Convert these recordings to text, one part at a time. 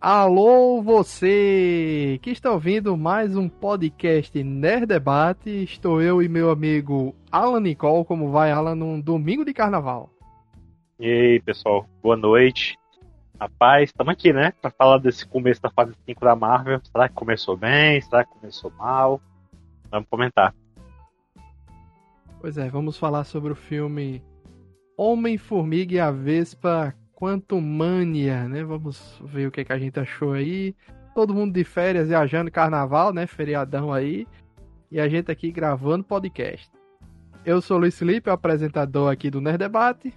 Alô, você que está ouvindo mais um podcast Nerd Debate. Estou eu e meu amigo Alan Nicole. Como vai, Alan, num domingo de carnaval? E aí, pessoal, boa noite. Rapaz, estamos aqui, né? Para falar desse começo da fase 5 da Marvel. Será que começou bem? Será que começou mal? Vamos comentar. Pois é, vamos falar sobre o filme Homem-Formiga e a Vespa Quantumania, né? Vamos ver o que, que a gente achou aí. Todo mundo de férias, viajando carnaval, né? Feriadão aí. E a gente aqui gravando podcast. Eu sou o Luiz Felipe, apresentador aqui do Nerd Debate.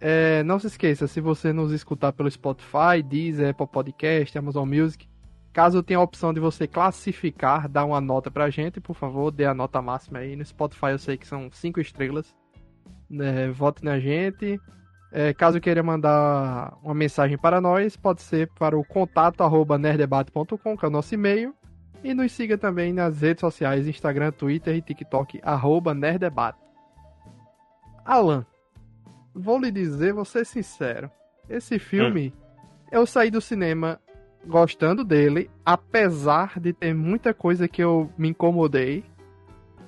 É, não se esqueça, se você nos escutar pelo Spotify, Deezer, Apple Podcast, Amazon Music, caso tenha a opção de você classificar, dar uma nota pra gente, por favor, dê a nota máxima aí. No Spotify eu sei que são 5 estrelas. É, vote na gente. É, caso queira mandar uma mensagem para nós, pode ser para o contato arroba nerdebate.com, que é o nosso e-mail. E nos siga também nas redes sociais, Instagram, Twitter e TikTok, arroba nerdebate. Alan, vou lhe dizer, vou ser sincero. Esse filme, hum. eu saí do cinema gostando dele, apesar de ter muita coisa que eu me incomodei.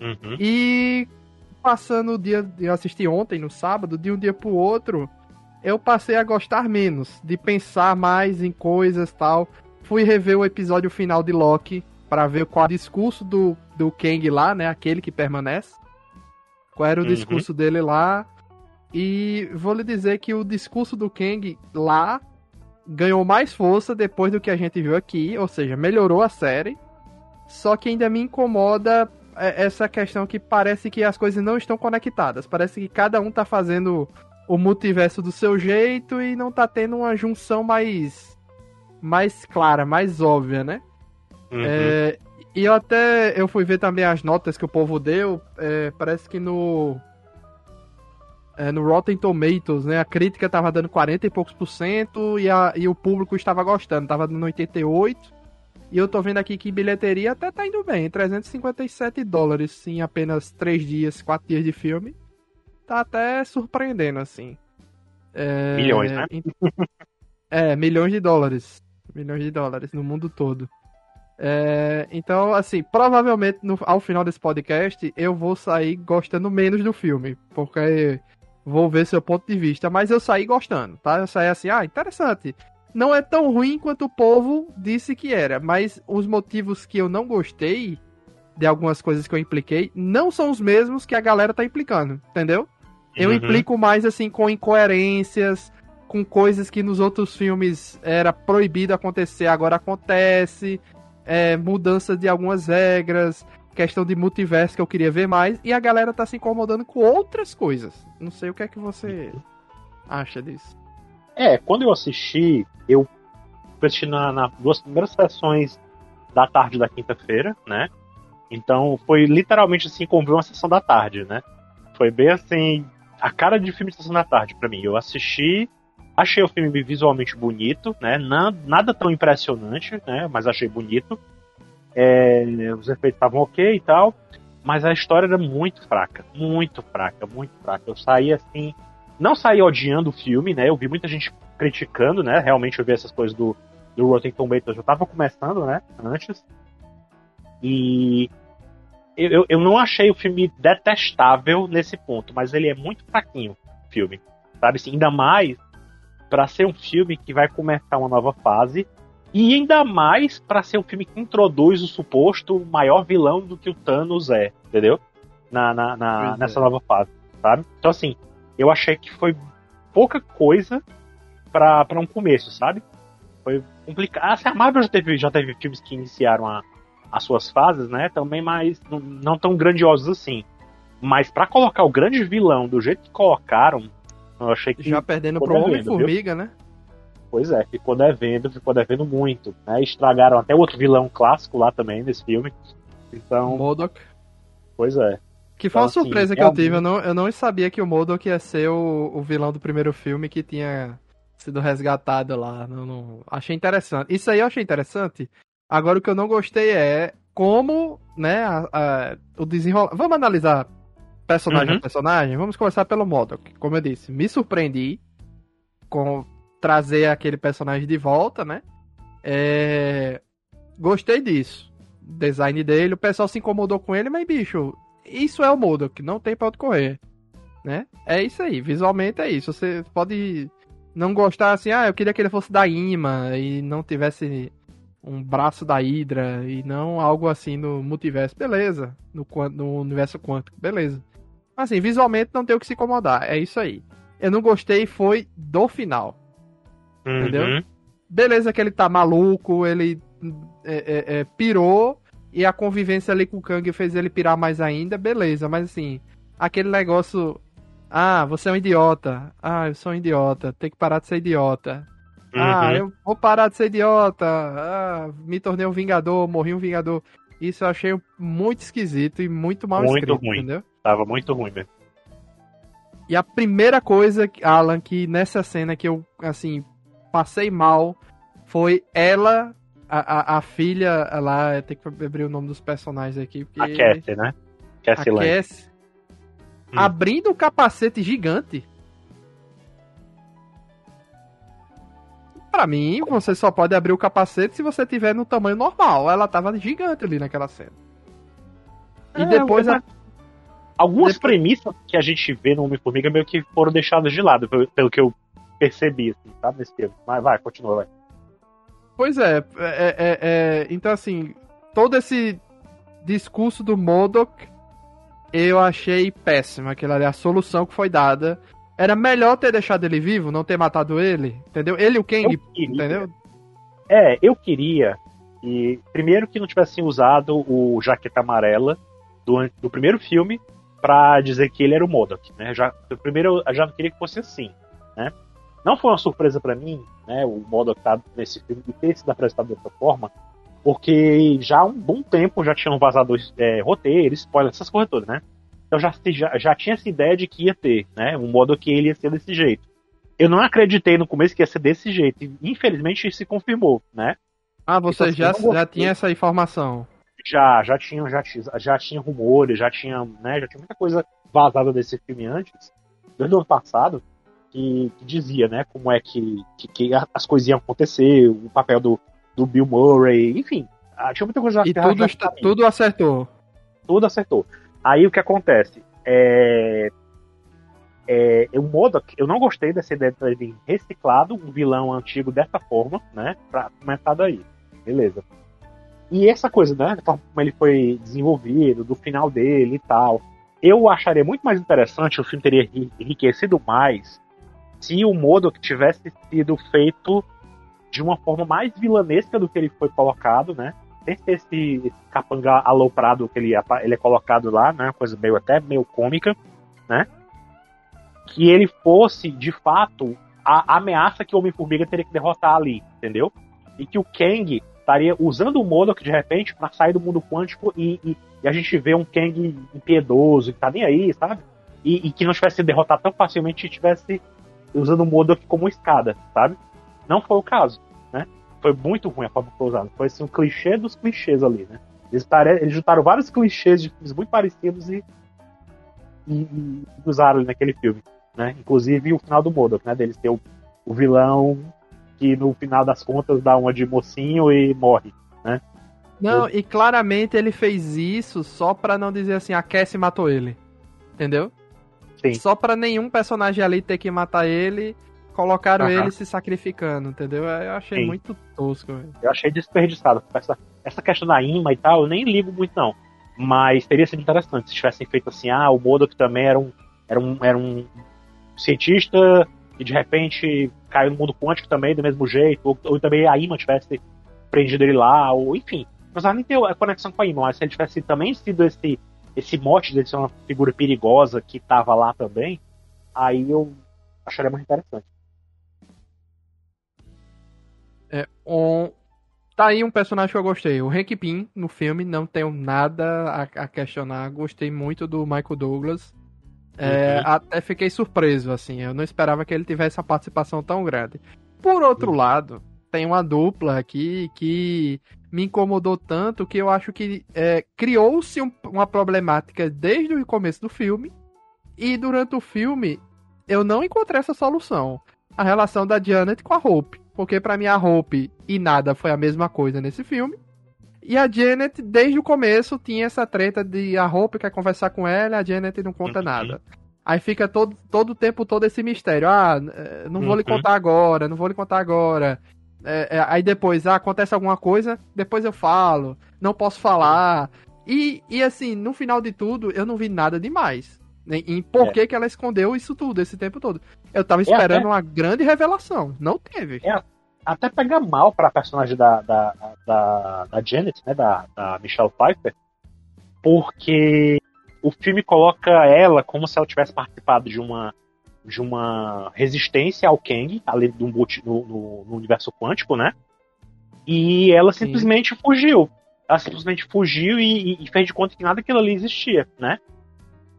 Uhum. E passando o dia. Eu assisti ontem, no sábado, de um dia pro outro, eu passei a gostar menos, de pensar mais em coisas tal. Fui rever o episódio final de Loki para ver qual o discurso do, do Kang lá, né? Aquele que permanece. Qual era o uhum. discurso dele lá. E vou lhe dizer que o discurso do Kang lá ganhou mais força depois do que a gente viu aqui, ou seja, melhorou a série. Só que ainda me incomoda é, essa questão que parece que as coisas não estão conectadas. Parece que cada um tá fazendo o multiverso do seu jeito e não tá tendo uma junção mais mais clara, mais óbvia, né? Uhum. É, e eu até eu fui ver também as notas que o povo deu. É, parece que no é, no Rotten Tomatoes, né? A crítica tava dando 40 e poucos por cento e, a, e o público estava gostando, tava dando 88. E eu tô vendo aqui que bilheteria até tá indo bem, 357 dólares em apenas 3 dias, 4 dias de filme. Tá até surpreendendo, assim. É... Milhões, né? é, milhões de dólares. Milhões de dólares no mundo todo. É, então, assim, provavelmente no, ao final desse podcast eu vou sair gostando menos do filme, porque vou ver seu ponto de vista, mas eu saí gostando, tá? Eu saí assim, ah, interessante não é tão ruim quanto o povo disse que era, mas os motivos que eu não gostei de algumas coisas que eu impliquei não são os mesmos que a galera tá implicando, entendeu? Eu uhum. implico mais assim com incoerências, com coisas que nos outros filmes era proibido acontecer, agora acontece, é, mudança de algumas regras, questão de multiverso que eu queria ver mais, e a galera tá se incomodando com outras coisas. Não sei o que é que você acha disso. É, quando eu assisti, eu assisti na, na duas primeiras sessões da tarde da quinta-feira, né? Então foi literalmente assim como ver uma sessão da tarde, né? Foi bem assim, a cara de filme de sessão da tarde para mim. Eu assisti, achei o filme visualmente bonito, né? Nada, nada tão impressionante, né? Mas achei bonito. É, os efeitos estavam ok e tal, mas a história era muito fraca, muito fraca, muito fraca. Eu saí assim, não saí odiando o filme, né? Eu vi muita gente criticando, né? Realmente eu vi essas coisas do, do Rotten Tomatoes, já tava começando, né? Antes. E eu, eu não achei o filme detestável nesse ponto, mas ele é muito fraquinho, o filme. Sabe assim, ainda mais para ser um filme que vai começar uma nova fase e ainda mais para ser um filme que introduz o suposto maior vilão do que o Thanos é, entendeu? Na, na, na nessa é. nova fase, sabe? Então assim, eu achei que foi pouca coisa para um começo, sabe? Foi complicado. Assim, a Marvel já teve, já teve filmes que iniciaram a, as suas fases, né? Também mais não, tão grandiosos assim. Mas para colocar o grande vilão do jeito que colocaram, eu achei que. Já perdendo pro Homem-Formiga, né? Pois é, ficou devendo, ficou devendo muito. Né? Estragaram até outro vilão clássico lá também nesse filme. Então. Modok. Pois é. Que foi então, uma assim, surpresa que eu tive. Eu não, eu não sabia que o Modok ia ser o, o vilão do primeiro filme que tinha sido resgatado lá. Não, não... Achei interessante. Isso aí eu achei interessante. Agora o que eu não gostei é como, né, a, a, o desenrolar. Vamos analisar personagem uhum. a personagem? Vamos começar pelo Modok. Como eu disse, me surpreendi com trazer aquele personagem de volta, né? É... Gostei disso. Design dele, o pessoal se incomodou com ele, mas bicho, isso é o Modok, não tem pra onde correr. Né? É isso aí, visualmente é isso. Você pode não gostar assim, ah, eu queria que ele fosse da Ima e não tivesse um braço da Hydra e não algo assim no multiverso, beleza. No, no universo quântico, beleza. Assim, visualmente não tem o que se incomodar, é isso aí. Eu não gostei foi do final. Uhum. Entendeu? Beleza que ele tá maluco, ele é, é, é, pirou e a convivência ali com o Kang fez ele pirar mais ainda, beleza, mas assim, aquele negócio. Ah, você é um idiota. Ah, eu sou um idiota. Tem que parar de ser idiota. Ah, uhum. Ah, eu vou parar de ser idiota. Ah, me tornei um vingador, morri um vingador. Isso eu achei muito esquisito e muito mal muito escrito, ruim. entendeu? Tava muito ruim mesmo. E a primeira coisa, Alan, que nessa cena que eu, assim, passei mal, foi ela, a, a, a filha lá, tem que abrir o nome dos personagens aqui. Porque... A Cassie, né? Cassie a Cassie, hum. abrindo o capacete gigante. Pra mim, você só pode abrir o capacete se você tiver no tamanho normal. Ela tava gigante ali naquela cena. E é, depois a... Algumas depois... premissas que a gente vê no Homem-Formiga meio que foram deixadas de lado, pelo, pelo que eu percebi, assim, sabe, nesse filme. Mas vai, continua, vai. Pois é, é, é, é, então assim, todo esse discurso do Modok eu achei péssimo. Aquilo ali, a solução que foi dada era melhor ter deixado ele vivo, não ter matado ele, entendeu? Ele e o Kang, entendeu? É, eu queria e primeiro que não tivessem usado o jaqueta amarela do, do primeiro filme para dizer que ele era o Modok, né? Já, primeiro eu já não queria que fosse assim, né? Não foi uma surpresa para mim, né? O Modok tá nesse filme e ter sido apresentado dessa forma, porque já há um bom tempo já tinham vazado é, roteiros, spoilers, essas coisas todas, né? Então já, já, já tinha essa ideia de que ia ter, né? Um modo que ele ia ser desse jeito. Eu não acreditei no começo que ia ser desse jeito. E, infelizmente se confirmou, né? Ah, você então, já, assim, já tinha essa informação? Já, já tinha, já, já tinha rumores, já tinha, né, já tinha muita coisa vazada desse filme antes, desde o ano passado, que, que dizia, né, como é que, que, que, as coisas iam acontecer, o papel do, do Bill Murray, enfim, tinha muita coisa E tudo, já tudo acertou. Tudo acertou. Aí o que acontece? É, é, o Modok, eu não gostei dessa ideia de ter reciclado um vilão antigo dessa forma, né? Pra começar daí. Beleza. E essa coisa, né? Como ele foi desenvolvido, do final dele e tal. Eu acharia muito mais interessante, o filme teria enriquecido mais se o Modok tivesse sido feito de uma forma mais vilanesca do que ele foi colocado, né? sem ter esse, esse capanga aloprado que ele, ele é colocado lá, né? Coisa meio até meio cômica, né? Que ele fosse, de fato, a ameaça que o Homem-Formiga teria que derrotar ali, entendeu? E que o Kang estaria usando o Modok de repente para sair do mundo quântico e, e, e, a gente vê um Kang impiedoso, que tá nem aí, sabe? E, e que não tivesse derrotado tão facilmente e tivesse usando o Modok como escada, sabe? Não foi o caso foi muito ruim a forma que foi usada. Foi assim, um clichê dos clichês ali, né? Eles, pare... Eles juntaram vários clichês de filmes muito parecidos e, e, e usaram ali naquele filme. Né? Inclusive o final do Modok, né? Deles ter o, o vilão que no final das contas dá uma de mocinho e morre, né? Não, e claramente ele fez isso só pra não dizer assim, a Cassie matou ele. Entendeu? Sim. Só pra nenhum personagem ali ter que matar ele colocaram uhum. ele se sacrificando, entendeu? Eu achei Sim. muito tosco. Véio. Eu achei desperdiçado. Essa, essa questão da imã e tal, eu nem ligo muito não. Mas teria sido interessante se tivessem feito assim, ah, o Modok também era um, era um, era um cientista e de repente caiu no mundo quântico também do mesmo jeito, ou, ou também a imã tivesse prendido ele lá, ou enfim. Mas nem ter a conexão com a imã, mas se ele tivesse também sido esse, esse mote de ser uma figura perigosa que tava lá também, aí eu acharia muito interessante. É, um, tá aí um personagem que eu gostei. O Hank Pym no filme, não tenho nada a, a questionar. Gostei muito do Michael Douglas. É, uhum. Até fiquei surpreso, assim. Eu não esperava que ele tivesse uma participação tão grande. Por outro uhum. lado, tem uma dupla aqui que me incomodou tanto que eu acho que é, criou-se um, uma problemática desde o começo do filme. E durante o filme, eu não encontrei essa solução. A relação da Janet com a Hope porque para mim a Hope e nada foi a mesma coisa nesse filme. E a Janet, desde o começo, tinha essa treta de a Hope quer conversar com ela, a Janet não conta uhum. nada. Aí fica todo, todo o tempo todo esse mistério. Ah, eh, não vou uhum. lhe contar agora, não vou lhe contar agora. É, é, aí depois, ah, acontece alguma coisa, depois eu falo. Não posso falar. E, e assim, no final de tudo, eu não vi nada demais. Em, em por é. que, que ela escondeu isso tudo, esse tempo todo. Eu tava é esperando até... uma grande revelação. Não teve. É, até pega mal pra personagem da, da, da, da Janet, né? Da, da Michelle Pfeiffer. Porque o filme coloca ela como se ela tivesse participado de uma de uma resistência ao Kang, um boot no, no, no, universo quântico, né? E ela simplesmente Sim. fugiu. Ela simplesmente fugiu e, e, fez de conta que nada daquilo ali existia, né?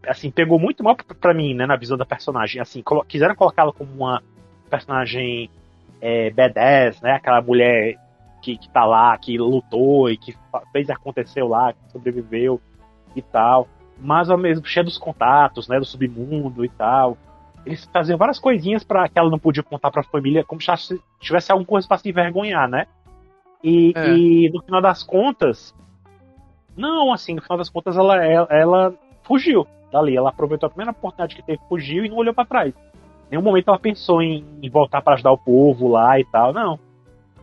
Assim, pegou muito mal pra, pra mim, né, na visão da personagem. Assim, colo quiseram colocá-la como uma personagem é, badass, né? Aquela mulher que, que tá lá, que lutou e que fez aconteceu lá, que sobreviveu e tal mas ao mesmo cheio dos contatos, né, do submundo e tal. Eles faziam várias coisinhas para que ela não podia contar para a família, como se tivesse alguma coisa para se envergonhar, né? E, é. e, no final das contas, não, assim, no final das contas ela, ela, ela fugiu dali. Ela aproveitou a primeira oportunidade que teve, fugiu e não olhou para trás. Em nenhum momento ela pensou em, em voltar para ajudar o povo lá e tal, não.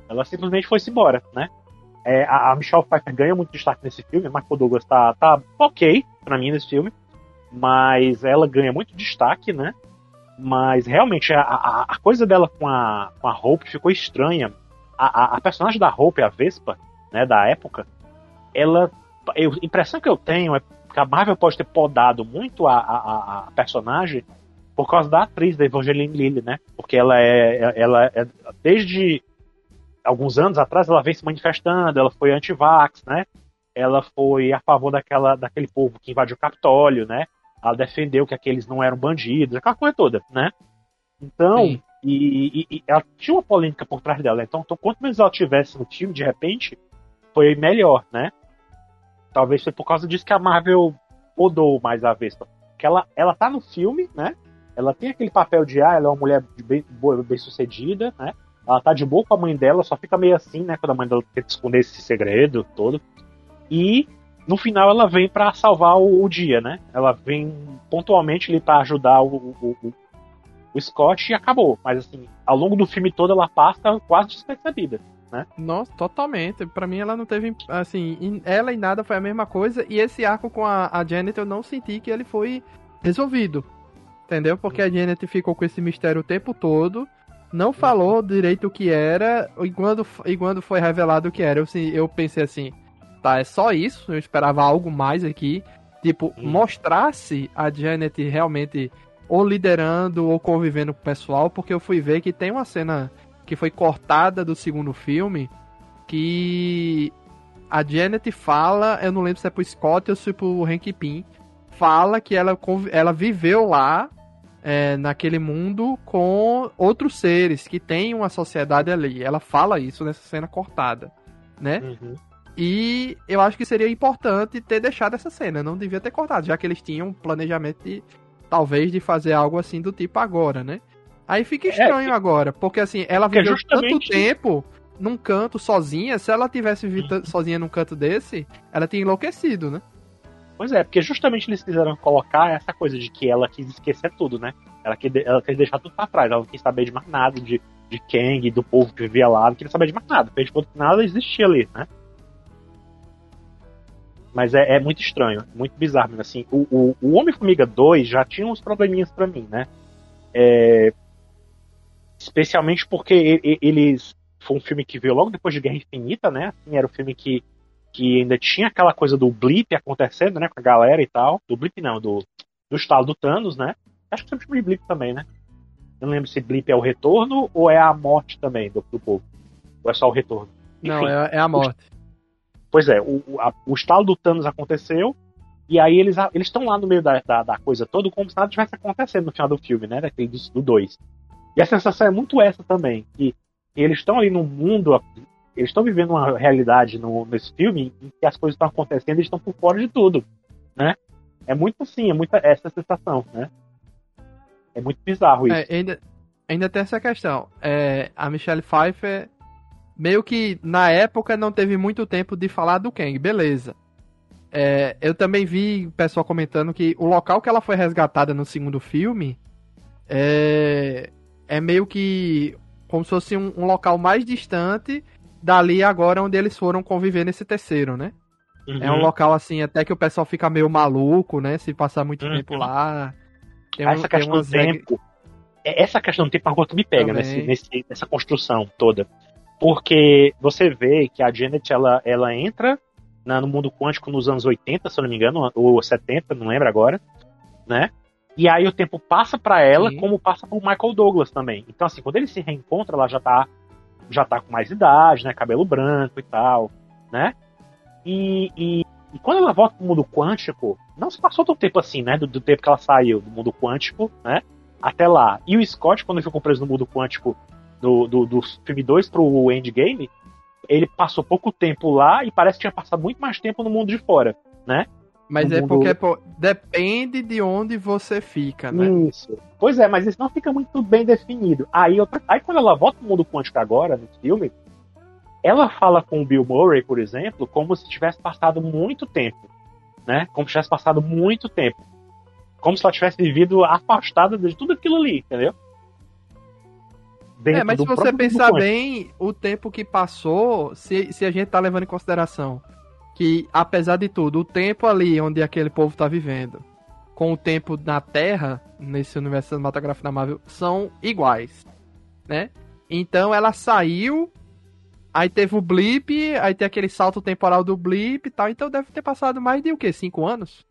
Ela simplesmente foi-se embora, né? É, a, a, Michelle Pfeiffer ganha muito destaque nesse filme, Michael Douglas tá, tá ok para mim nesse filme, mas ela ganha muito destaque, né? Mas realmente a, a, a coisa dela com a, com a Hope ficou estranha. A, a, personagem da Hope, a Vespa, né, da época, ela. A impressão que eu tenho é que a Marvel pode ter podado muito a, a, a personagem por causa da atriz, da Evangeline Lilly, né? Porque ela é, ela é desde alguns anos atrás, ela vem se manifestando, ela foi anti-vax, né? Ela foi a favor daquela, daquele povo que invadiu o Capitólio, né? Ela defendeu que aqueles não eram bandidos, aquela coisa toda, né? Então, e, e, e, ela tinha uma polêmica por trás dela. Então, então, quanto menos ela tivesse no time, de repente, foi melhor, né? Talvez foi por causa disso que a Marvel mudou mais a Vespa. Que ela, ela tá no filme, né? Ela tem aquele papel de, ah, ela é uma mulher bem, bem sucedida, né? Ela tá de boa com a mãe dela, só fica meio assim, né? Quando a mãe dela tenta esconder esse segredo todo. E no final ela vem para salvar o, o, dia, né? Ela vem pontualmente ali para ajudar o, o, o, o, Scott e acabou. Mas assim, ao longo do filme todo ela passa quase despercebida. Né? Nossa, totalmente. Para mim ela não teve assim, ela e nada foi a mesma coisa e esse arco com a, a Janet eu não senti que ele foi resolvido. Entendeu? Porque a Janet ficou com esse mistério o tempo todo não falou direito o que era, e quando, e quando foi revelado o que era, eu, eu pensei assim, tá, é só isso? Eu esperava algo mais aqui. Tipo, hum. mostrasse a Janet realmente ou liderando ou convivendo com o pessoal, porque eu fui ver que tem uma cena que foi cortada do segundo filme que a Janet fala, eu não lembro se é pro Scott ou se é pro Hank Pym, fala que ela, ela viveu lá é, naquele mundo com outros seres que têm uma sociedade ali. Ela fala isso nessa cena cortada, né? Uhum. E eu acho que seria importante ter deixado essa cena, não devia ter cortado, já que eles tinham um planejamento de, talvez de fazer algo assim do tipo agora, né? Aí fica é, estranho é, agora, porque assim, ela viveu justamente... tanto tempo num canto sozinha, se ela tivesse vivido uhum. sozinha num canto desse, ela tinha enlouquecido, né? Pois é, porque justamente eles quiseram colocar essa coisa de que ela quis esquecer tudo, né? Ela quis, ela quis deixar tudo pra trás, ela não quis saber de mais nada, de, de Kang, do povo que vivia lá, não queria saber de mais nada, fez de nada existia ali, né? Mas é, é muito estranho, muito bizarro, assim. O, o, o Homem-Formiga 2 já tinha uns probleminhas para mim, né? É, especialmente porque eles. Foi um filme que veio logo depois de Guerra Infinita, né? Assim, era o um filme que que ainda tinha aquela coisa do blip acontecendo, né, com a galera e tal. Do blip não, do, do estalo do Thanos, né? Acho que sempre chama de blip também, né? Eu não lembro se blip é o retorno ou é a morte também do, do povo. Ou é só o retorno. Enfim, não, é, é, a morte. Pois é, o, a, o estalo do Thanos aconteceu, e aí eles estão lá no meio da, da, da, coisa toda, como se nada tivesse acontecendo no final do filme, né? Daquele do 2. E a sensação é muito essa também, que eles estão ali num mundo eles estão vivendo uma realidade no, nesse filme em que as coisas estão acontecendo e estão por fora de tudo, né? É muito assim, é muita essa sensação, né? É muito bizarro isso. É, ainda, ainda tem essa questão. É, a Michelle Pfeiffer, meio que na época não teve muito tempo de falar do Kang, beleza. É, eu também vi o pessoal comentando que o local que ela foi resgatada no segundo filme é, é meio que como se fosse um, um local mais distante dali agora onde eles foram conviver nesse terceiro, né? Uhum. É um local assim, até que o pessoal fica meio maluco, né? Se passar muito uhum. tempo lá. Tem um, essa questão do tempo. É, essa questão do tempo é que me pega nesse, nesse, nessa construção toda. Porque você vê que a Janet ela, ela entra na, no mundo quântico nos anos 80, se eu não me engano, ou 70, não lembro agora, né? E aí o tempo passa para ela, Sim. como passa pro Michael Douglas também. Então, assim, quando ele se reencontra, ela já tá, já tá com mais idade, né? Cabelo branco e tal, né? E, e, e quando ela volta pro mundo quântico, não se passou tanto tempo assim, né? Do, do, tempo que ela saiu do mundo quântico, né? Até lá. E o Scott, quando ficou preso no mundo quântico do, do, do filme 2 pro Endgame, ele passou pouco tempo lá e parece que tinha passado muito mais tempo no mundo de fora, né? Mas é mundo... porque pô, depende de onde você fica, né? Isso. Pois é, mas isso não fica muito bem definido. Aí, outra... Aí quando ela volta pro mundo quântico agora, no filme, ela fala com o Bill Murray, por exemplo, como se tivesse passado muito tempo. Né? Como se tivesse passado muito tempo. Como se ela tivesse vivido afastada de tudo aquilo ali, entendeu? Dentro é, mas se você pensar bem, o tempo que passou, se, se a gente tá levando em consideração que, apesar de tudo, o tempo ali onde aquele povo tá vivendo, com o tempo na Terra, nesse universo cinematográfico da Marvel, são iguais, né? Então ela saiu, aí teve o blip, aí tem aquele salto temporal do blip e tal, então deve ter passado mais de o quê? Cinco anos?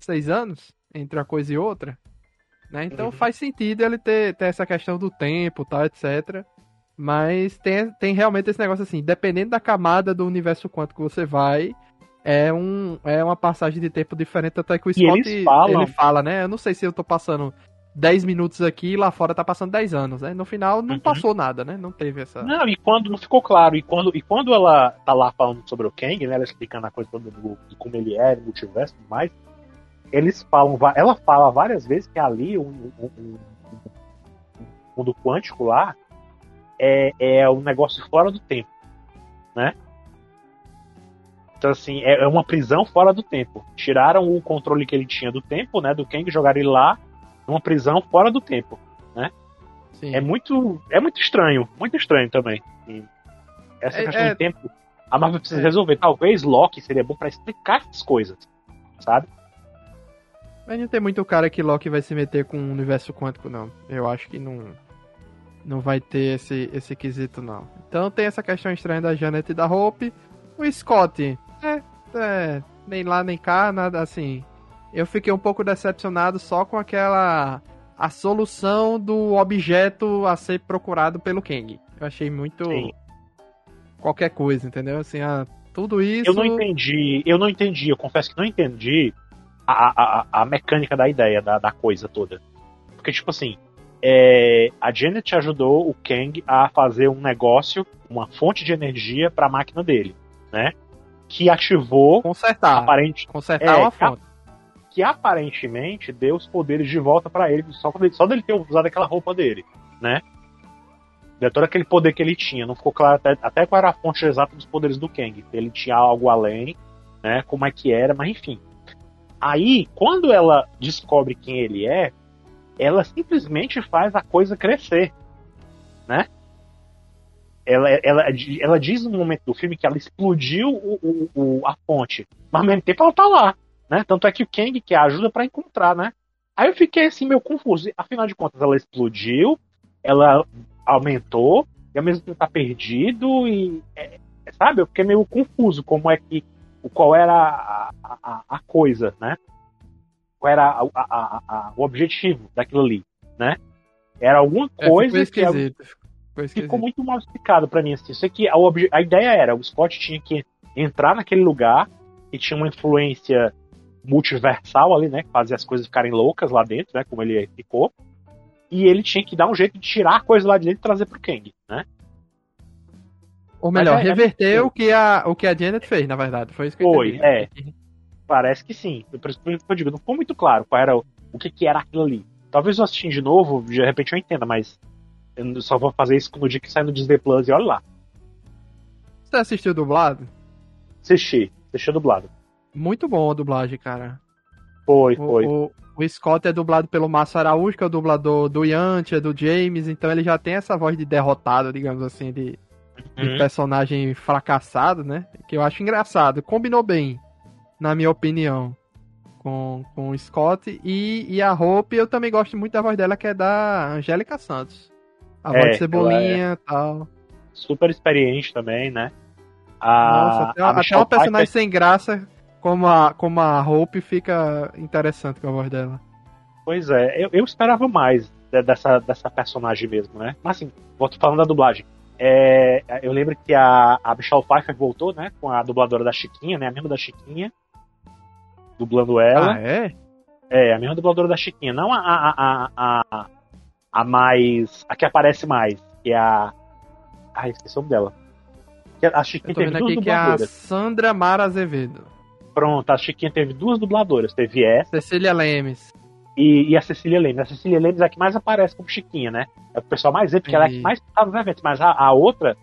Seis anos? Entre uma coisa e outra? Né? Então uhum. faz sentido ele ter, ter essa questão do tempo, tal, etc. Mas tem, tem realmente esse negócio assim, dependendo da camada do universo quântico que você vai, é, um, é uma passagem de tempo diferente, até que o Scott ele fala, né? Eu não sei se eu tô passando 10 minutos aqui e lá fora tá passando 10 anos, né? No final não uhum. passou nada, né? Não teve essa. Não, e quando não ficou claro, e quando, e quando ela tá lá falando sobre o Kang, né? Ela explicando a coisa do, de como ele é, multiverso e tudo mais, eles falam, ela fala várias vezes que ali, um, um, um, um mundo quântico lá, é, é um negócio fora do tempo, né? Então, assim, é, é uma prisão fora do tempo. Tiraram o controle que ele tinha do tempo, né? Do Kang, jogaram ele lá numa prisão fora do tempo, né? Sim. É muito, é muito estranho, muito estranho também. E essa é, questão é... de tempo, a Marvel precisa resolver. Talvez Loki seria bom para explicar essas coisas, sabe? Mas não tem muito cara que Loki vai se meter com o universo quântico, não. Eu acho que não não vai ter esse, esse quesito, não. Então tem essa questão estranha da Janet e da Hope. O Scott, é, é, nem lá nem cá, nada assim. Eu fiquei um pouco decepcionado só com aquela. a solução do objeto a ser procurado pelo Kang. Eu achei muito. Sim. qualquer coisa, entendeu? Assim, ah, tudo isso. Eu não entendi, eu não entendi, eu confesso que não entendi a, a, a mecânica da ideia, da, da coisa toda. Porque, tipo assim, é, a Janet ajudou o Kang a fazer um negócio, uma fonte de energia para a máquina dele, né? Que ativou. Consertar. Aparente, Consertar é, uma fonte. Que aparentemente deu os poderes de volta para ele, só, só dele ter usado aquela roupa dele, né? Deu todo aquele poder que ele tinha. Não ficou claro até, até qual era a fonte exata dos poderes do Kang. Ele tinha algo além, né? Como é que era, mas enfim. Aí, quando ela descobre quem ele é, ela simplesmente faz a coisa crescer, né? Ela, ela, ela diz no momento do filme que ela explodiu o, o, o, a fonte, mas ao mesmo tempo ela tá lá, né? Tanto é que o Kang que ajuda para encontrar, né? Aí eu fiquei assim meio confuso. Afinal de contas, ela explodiu, ela aumentou, e ao mesmo tempo tá perdido e é, sabe? Eu fiquei meio confuso como é que qual era a, a, a coisa, né? qual era a, o objetivo daquilo ali, né? Era alguma coisa é, que ficou, ficou muito mal explicado para mim assim. Isso aqui, a, a ideia era o Scott tinha que entrar naquele lugar e tinha uma influência multiversal ali, né? Fazer as coisas ficarem loucas lá dentro, né? Como ele ficou. E ele tinha que dar um jeito de tirar a coisa lá de dentro e trazer pro Kang, né? Ou melhor, é, é reverter é, o, que a, o que a Janet fez, na verdade. Foi isso que Foi, eu entendi. é. Parece que sim. Por isso que eu digo, não ficou muito claro qual era o, o que, que era aquilo ali. Talvez eu assistindo de novo, de repente eu entenda, mas Eu só vou fazer isso no dia que sai no Disney Plus e olha lá. Você assistiu dublado? Assisti, assisti dublado. Muito bom a dublagem, cara. Foi, foi. O, o Scott é dublado pelo Márcio Araújo, que é o dublador do Yantia, do James, então ele já tem essa voz de derrotado, digamos assim, de, de Uhum. personagem fracassado, né? Que eu acho engraçado. Combinou bem, na minha opinião, com, com o Scott. E, e a Hope, eu também gosto muito da voz dela, que é da Angélica Santos. A É, voz de Cebolinha e tal. Super experiente também, né? A, Nossa, até, a até uma personagem Pfeiffer- sem graça, como a, como a Hope, fica interessante com a voz dela. Pois é, eu, eu esperava mais de- dessa, dessa personagem mesmo, né? Mas assim, volto falando da dublagem. É, eu lembro que a, a Michelle Pfeiffer voltou, né? Com a dubladora da Chiquinha, né? A mesma da Chiquinha. Dublando ela. Ah, é? É, a mesma dubladora da Chiquinha. Não a, a, a, a, a mais. A que aparece mais. Que é a. Ai, esqueci o nome dela. A Chiquinha Eu tô teve vendo duas aqui que é a dubladoras. Sandra Mara Azevedo. Pronto, a Chiquinha teve duas dubladoras. Teve essa Cecília Lemes. E, e a Cecília Lemes. A Cecília Lemes é a que mais aparece como Chiquinha, né? É o pessoal mais vê, porque ela é a que Entendi. mais tá nos eventos. Mas a, a outra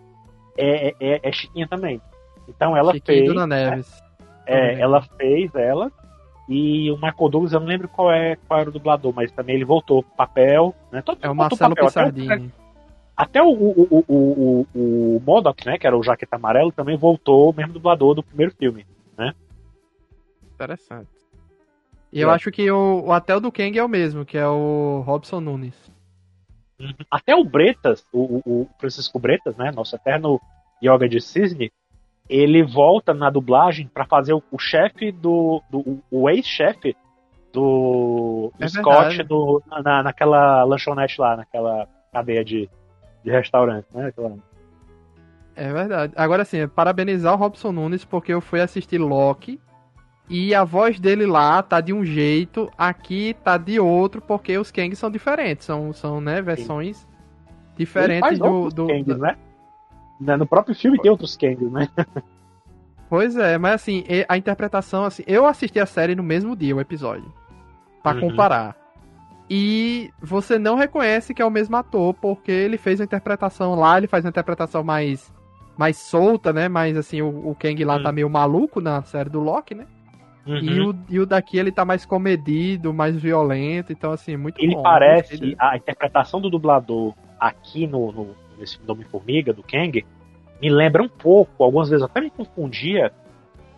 é, é, é Chiquinha também. Então ela Chiquinha fez. Dona Neves. É, ela fez ela. E o Michael Douglas, eu não lembro qual, é, qual era o dublador, mas também ele voltou pro papel. Né? Todo É o Marcelo papel. Até o- Pissardini. Até o, o, o, o, o, o Modok, né, que era o Jaqueta Amarelo, também voltou, o mesmo dublador do primeiro filme. Interessante. E eu É. acho que o, o até o do Kang é o mesmo, que é o Robson Nunes. Até o Bretas, o, o- Francisco Bretas, né, nosso eterno yoga de cisne, ele volta na dublagem pra fazer o, o chefe do, do. o- ex-chefe do, do É Scott do, na, naquela lanchonete lá, naquela cadeia de, de restaurante, né? Aquela- É verdade. Agora sim, parabenizar o Robson Nunes, porque eu fui assistir Loki e a voz dele lá tá de um jeito, aqui tá de outro, porque os Kangs são diferentes. São, são né, versões Ele diferentes do. do, Kangs, né? Na- No próprio filme tem outros Kangs, né? Pois é, mas assim, a interpretação, assim, eu assisti a série no mesmo dia, o episódio. Pra Uhum. comparar. E você não reconhece que é o mesmo ator, porque ele fez a interpretação lá, ele faz uma interpretação mais mais solta, né? Mas assim, o, o Kang lá Hum. tá meio maluco na série do Loki, né? E, Uhum. o, e o daqui ele tá mais comedido, mais violento, então assim, muito Ele bom. parece, Gostei dele. a interpretação do dublador aqui no, no nesse filme do Homem-Formiga, do Kang, me lembra um pouco, algumas vezes até me confundia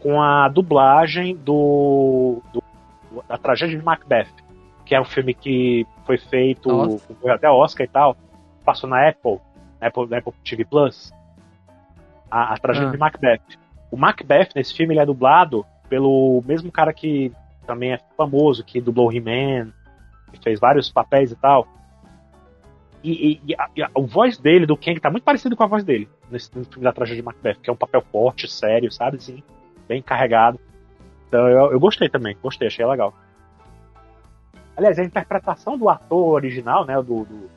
com a dublagem do, do- da tragédia de Macbeth, que é um filme que foi feito foi até Oscar e tal, passou na Apple, na Apple, na Apple TV Plus, a, a tragédia Ah. de Macbeth. O Macbeth nesse filme ele é dublado pelo mesmo cara que também é famoso, que dublou He-Man, que fez vários papéis e tal. E, e- e a, a- a voz dele, do Kang, tá muito parecido com a voz dele nesse, filme da tragédia de Macbeth, que é um papel forte, sério, sabe? Assim, bem carregado. Então eu, eu gostei também, gostei, achei legal. Aliás, a interpretação do ator original, né, do, do,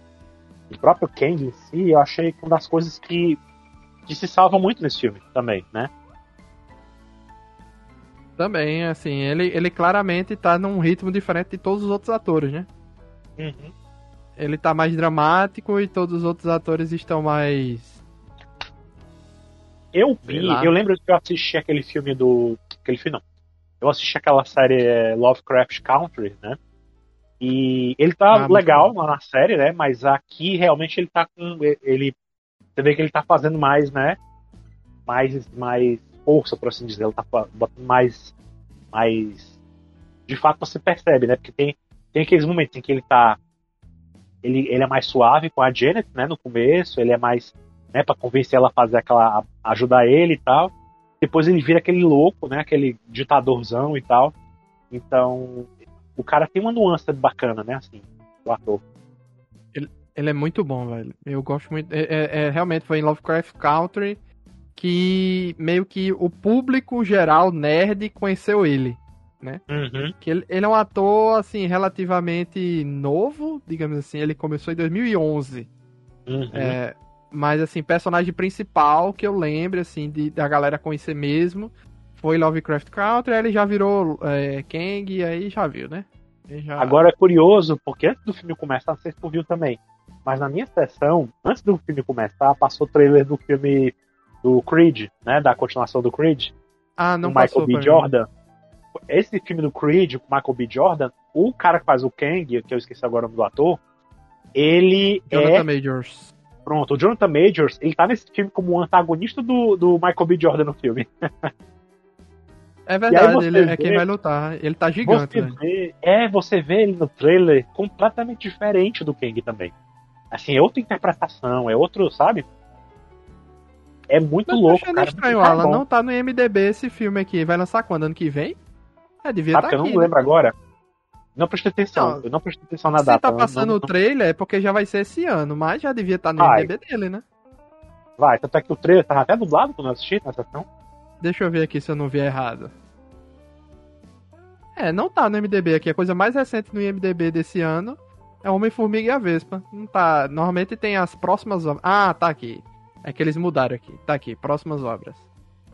do próprio Kang em si, eu achei uma das coisas que, que se salva muito nesse filme também, né? Também, assim, ele, ele claramente tá num ritmo diferente de todos os outros atores, né? Uhum. Ele tá mais dramático e todos os outros atores estão mais. Eu vi, eu lembro que eu assisti aquele filme do. Aquele filme não. Eu assisti aquela série é, Lovecraft Country, né? E ele tá Ah, legal lá na série, né? Mas aqui realmente ele tá com. Ele. Você vê que ele tá fazendo mais, né? Mais, mais força, por assim dizer. Ele tá botando mais. Mais. De fato você percebe, né? Porque tem, tem aqueles momentos em que ele tá. Ele, ele é mais suave com a Janet, né? No começo, ele é mais né, para convencer ela a fazer aquela a- ajudar ele e tal. Depois ele vira aquele louco, né, aquele ditadorzão e tal. Então, o cara tem uma nuance bacana, né, assim, o ator. Ele é muito bom, velho. Eu gosto muito. É, é- é- realmente foi em Lovecraft Country que meio que o público geral nerd conheceu ele. Uhum. Que ele, ele é um ator, assim, relativamente novo, digamos assim. Ele começou em 2011. Uhum. É, mas, assim, personagem principal que eu lembro, assim, de, da galera conhecer mesmo foi Lovecraft Country. Aí ele já virou é, Kang e aí já viu, né? Já- Agora é curioso, porque antes do filme começar, não sei se tu viu também, Mas na minha sessão, antes do filme começar, passou o trailer do filme do Creed, né? Da continuação do Creed. Ah, não com Michael passou B. mim. Jordan. Esse filme do Creed, com Michael B. Jordan, o cara que faz o Kang, que eu esqueci agora o nome do ator, ele Jonathan é. Majors. Pronto, o Jonathan Majors, ele tá nesse filme como um antagonista do, do Michael B. Jordan no filme. É verdade, ele é vê- quem vai lutar. Ele tá gigante, Você né? vê, é, você vê ele no trailer completamente diferente do Kang também. Assim, é outra interpretação, é outro, sabe? É muito Eu tô louco, cara. estranho, muito Alan. bom. Não tá no IMDB esse filme aqui. Vai lançar quando? Ano que vem? É, devia estar que eu aqui. não né? lembro agora? Não prestei atenção. Não. eu não prestei atenção na Se data. tá não- passando não- o trailer é porque já vai ser esse ano, mas já devia estar no Vai. IMDB dele, né? Vai, tanto é que o trailer tava até dublado quando eu assisti na sessão. Deixa eu ver aqui se eu não vi errado. É, não tá no MDB aqui. A coisa mais recente no IMDB desse ano é Homem-Formiga e a Vespa. Não tá. Normalmente tem as próximas. Ah, tá aqui. É que eles mudaram aqui. Tá aqui, próximas obras.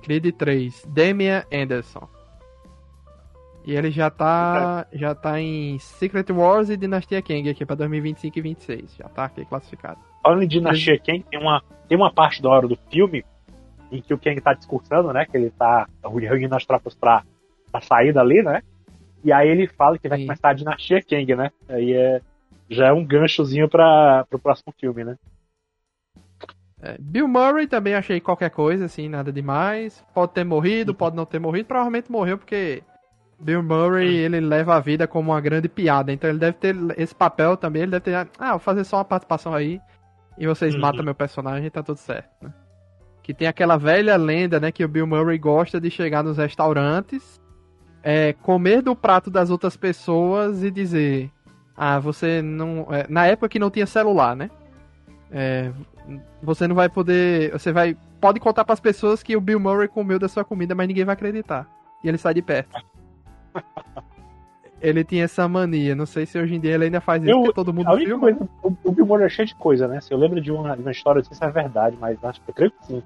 Creed 3, Damian Anderson. E ele já tá. Já tá em Secret Wars e Dinastia Kang aqui pra 2025 e 26. Já tá aqui classificado. Falando em Dinastia Kang, tem uma, tem uma parte da hora do filme em que o Kang tá discursando, né? Que ele tá reunindo as tropas pra, pra sair dali, né? E aí ele fala que vai Sim. começar a Dinastia Kang, né? Aí é, já é um ganchozinho pra, pro próximo filme, né? É, Bill Murray também achei qualquer coisa, assim, nada demais. Pode ter morrido, pode não ter morrido. Provavelmente morreu porque Bill Murray, ele leva a vida como uma grande piada. Então ele deve ter esse papel também. Ele deve ter, ah, vou fazer só uma participação aí e vocês Uhum. matam meu personagem e tá tudo certo, né? Que tem aquela velha lenda, né, que o Bill Murray gosta de chegar nos restaurantes, é, comer do prato das outras pessoas e dizer, ah, você não... é, na época que não tinha celular, né? É, você não vai poder. Você vai. Pode contar pras pessoas que o Bill Murray comeu da sua comida, mas ninguém vai acreditar. E ele sai de perto. ele tinha essa mania. Não sei se hoje em dia ele ainda faz isso, Eu- porque todo mundo A única filma. coisa, o, o Bill Murray é cheio de coisa, né? Se eu lembro de uma, de uma história, não sei se é verdade, mas acho que eu creio que sim.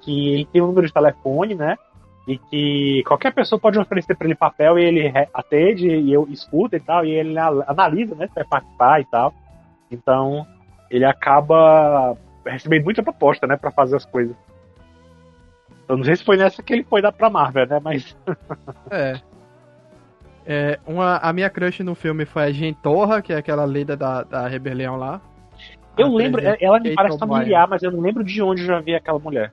Que ele tem um número de telefone, né? E que qualquer pessoa pode oferecer pra ele papel e ele atende e eu escuto e tal, e ele analisa, né? Se vai participar e tal. Então, ele acaba recebendo muita proposta, né? Pra fazer as coisas. Eu não sei se foi nessa que ele foi dar pra Marvel, né? Mas É. É, uma, a minha crush no filme foi a Jen Torra, que é aquela líder da, da rebelião lá. eu lembro, presidente ela me parece familiar, mas eu não lembro de onde eu já vi aquela mulher.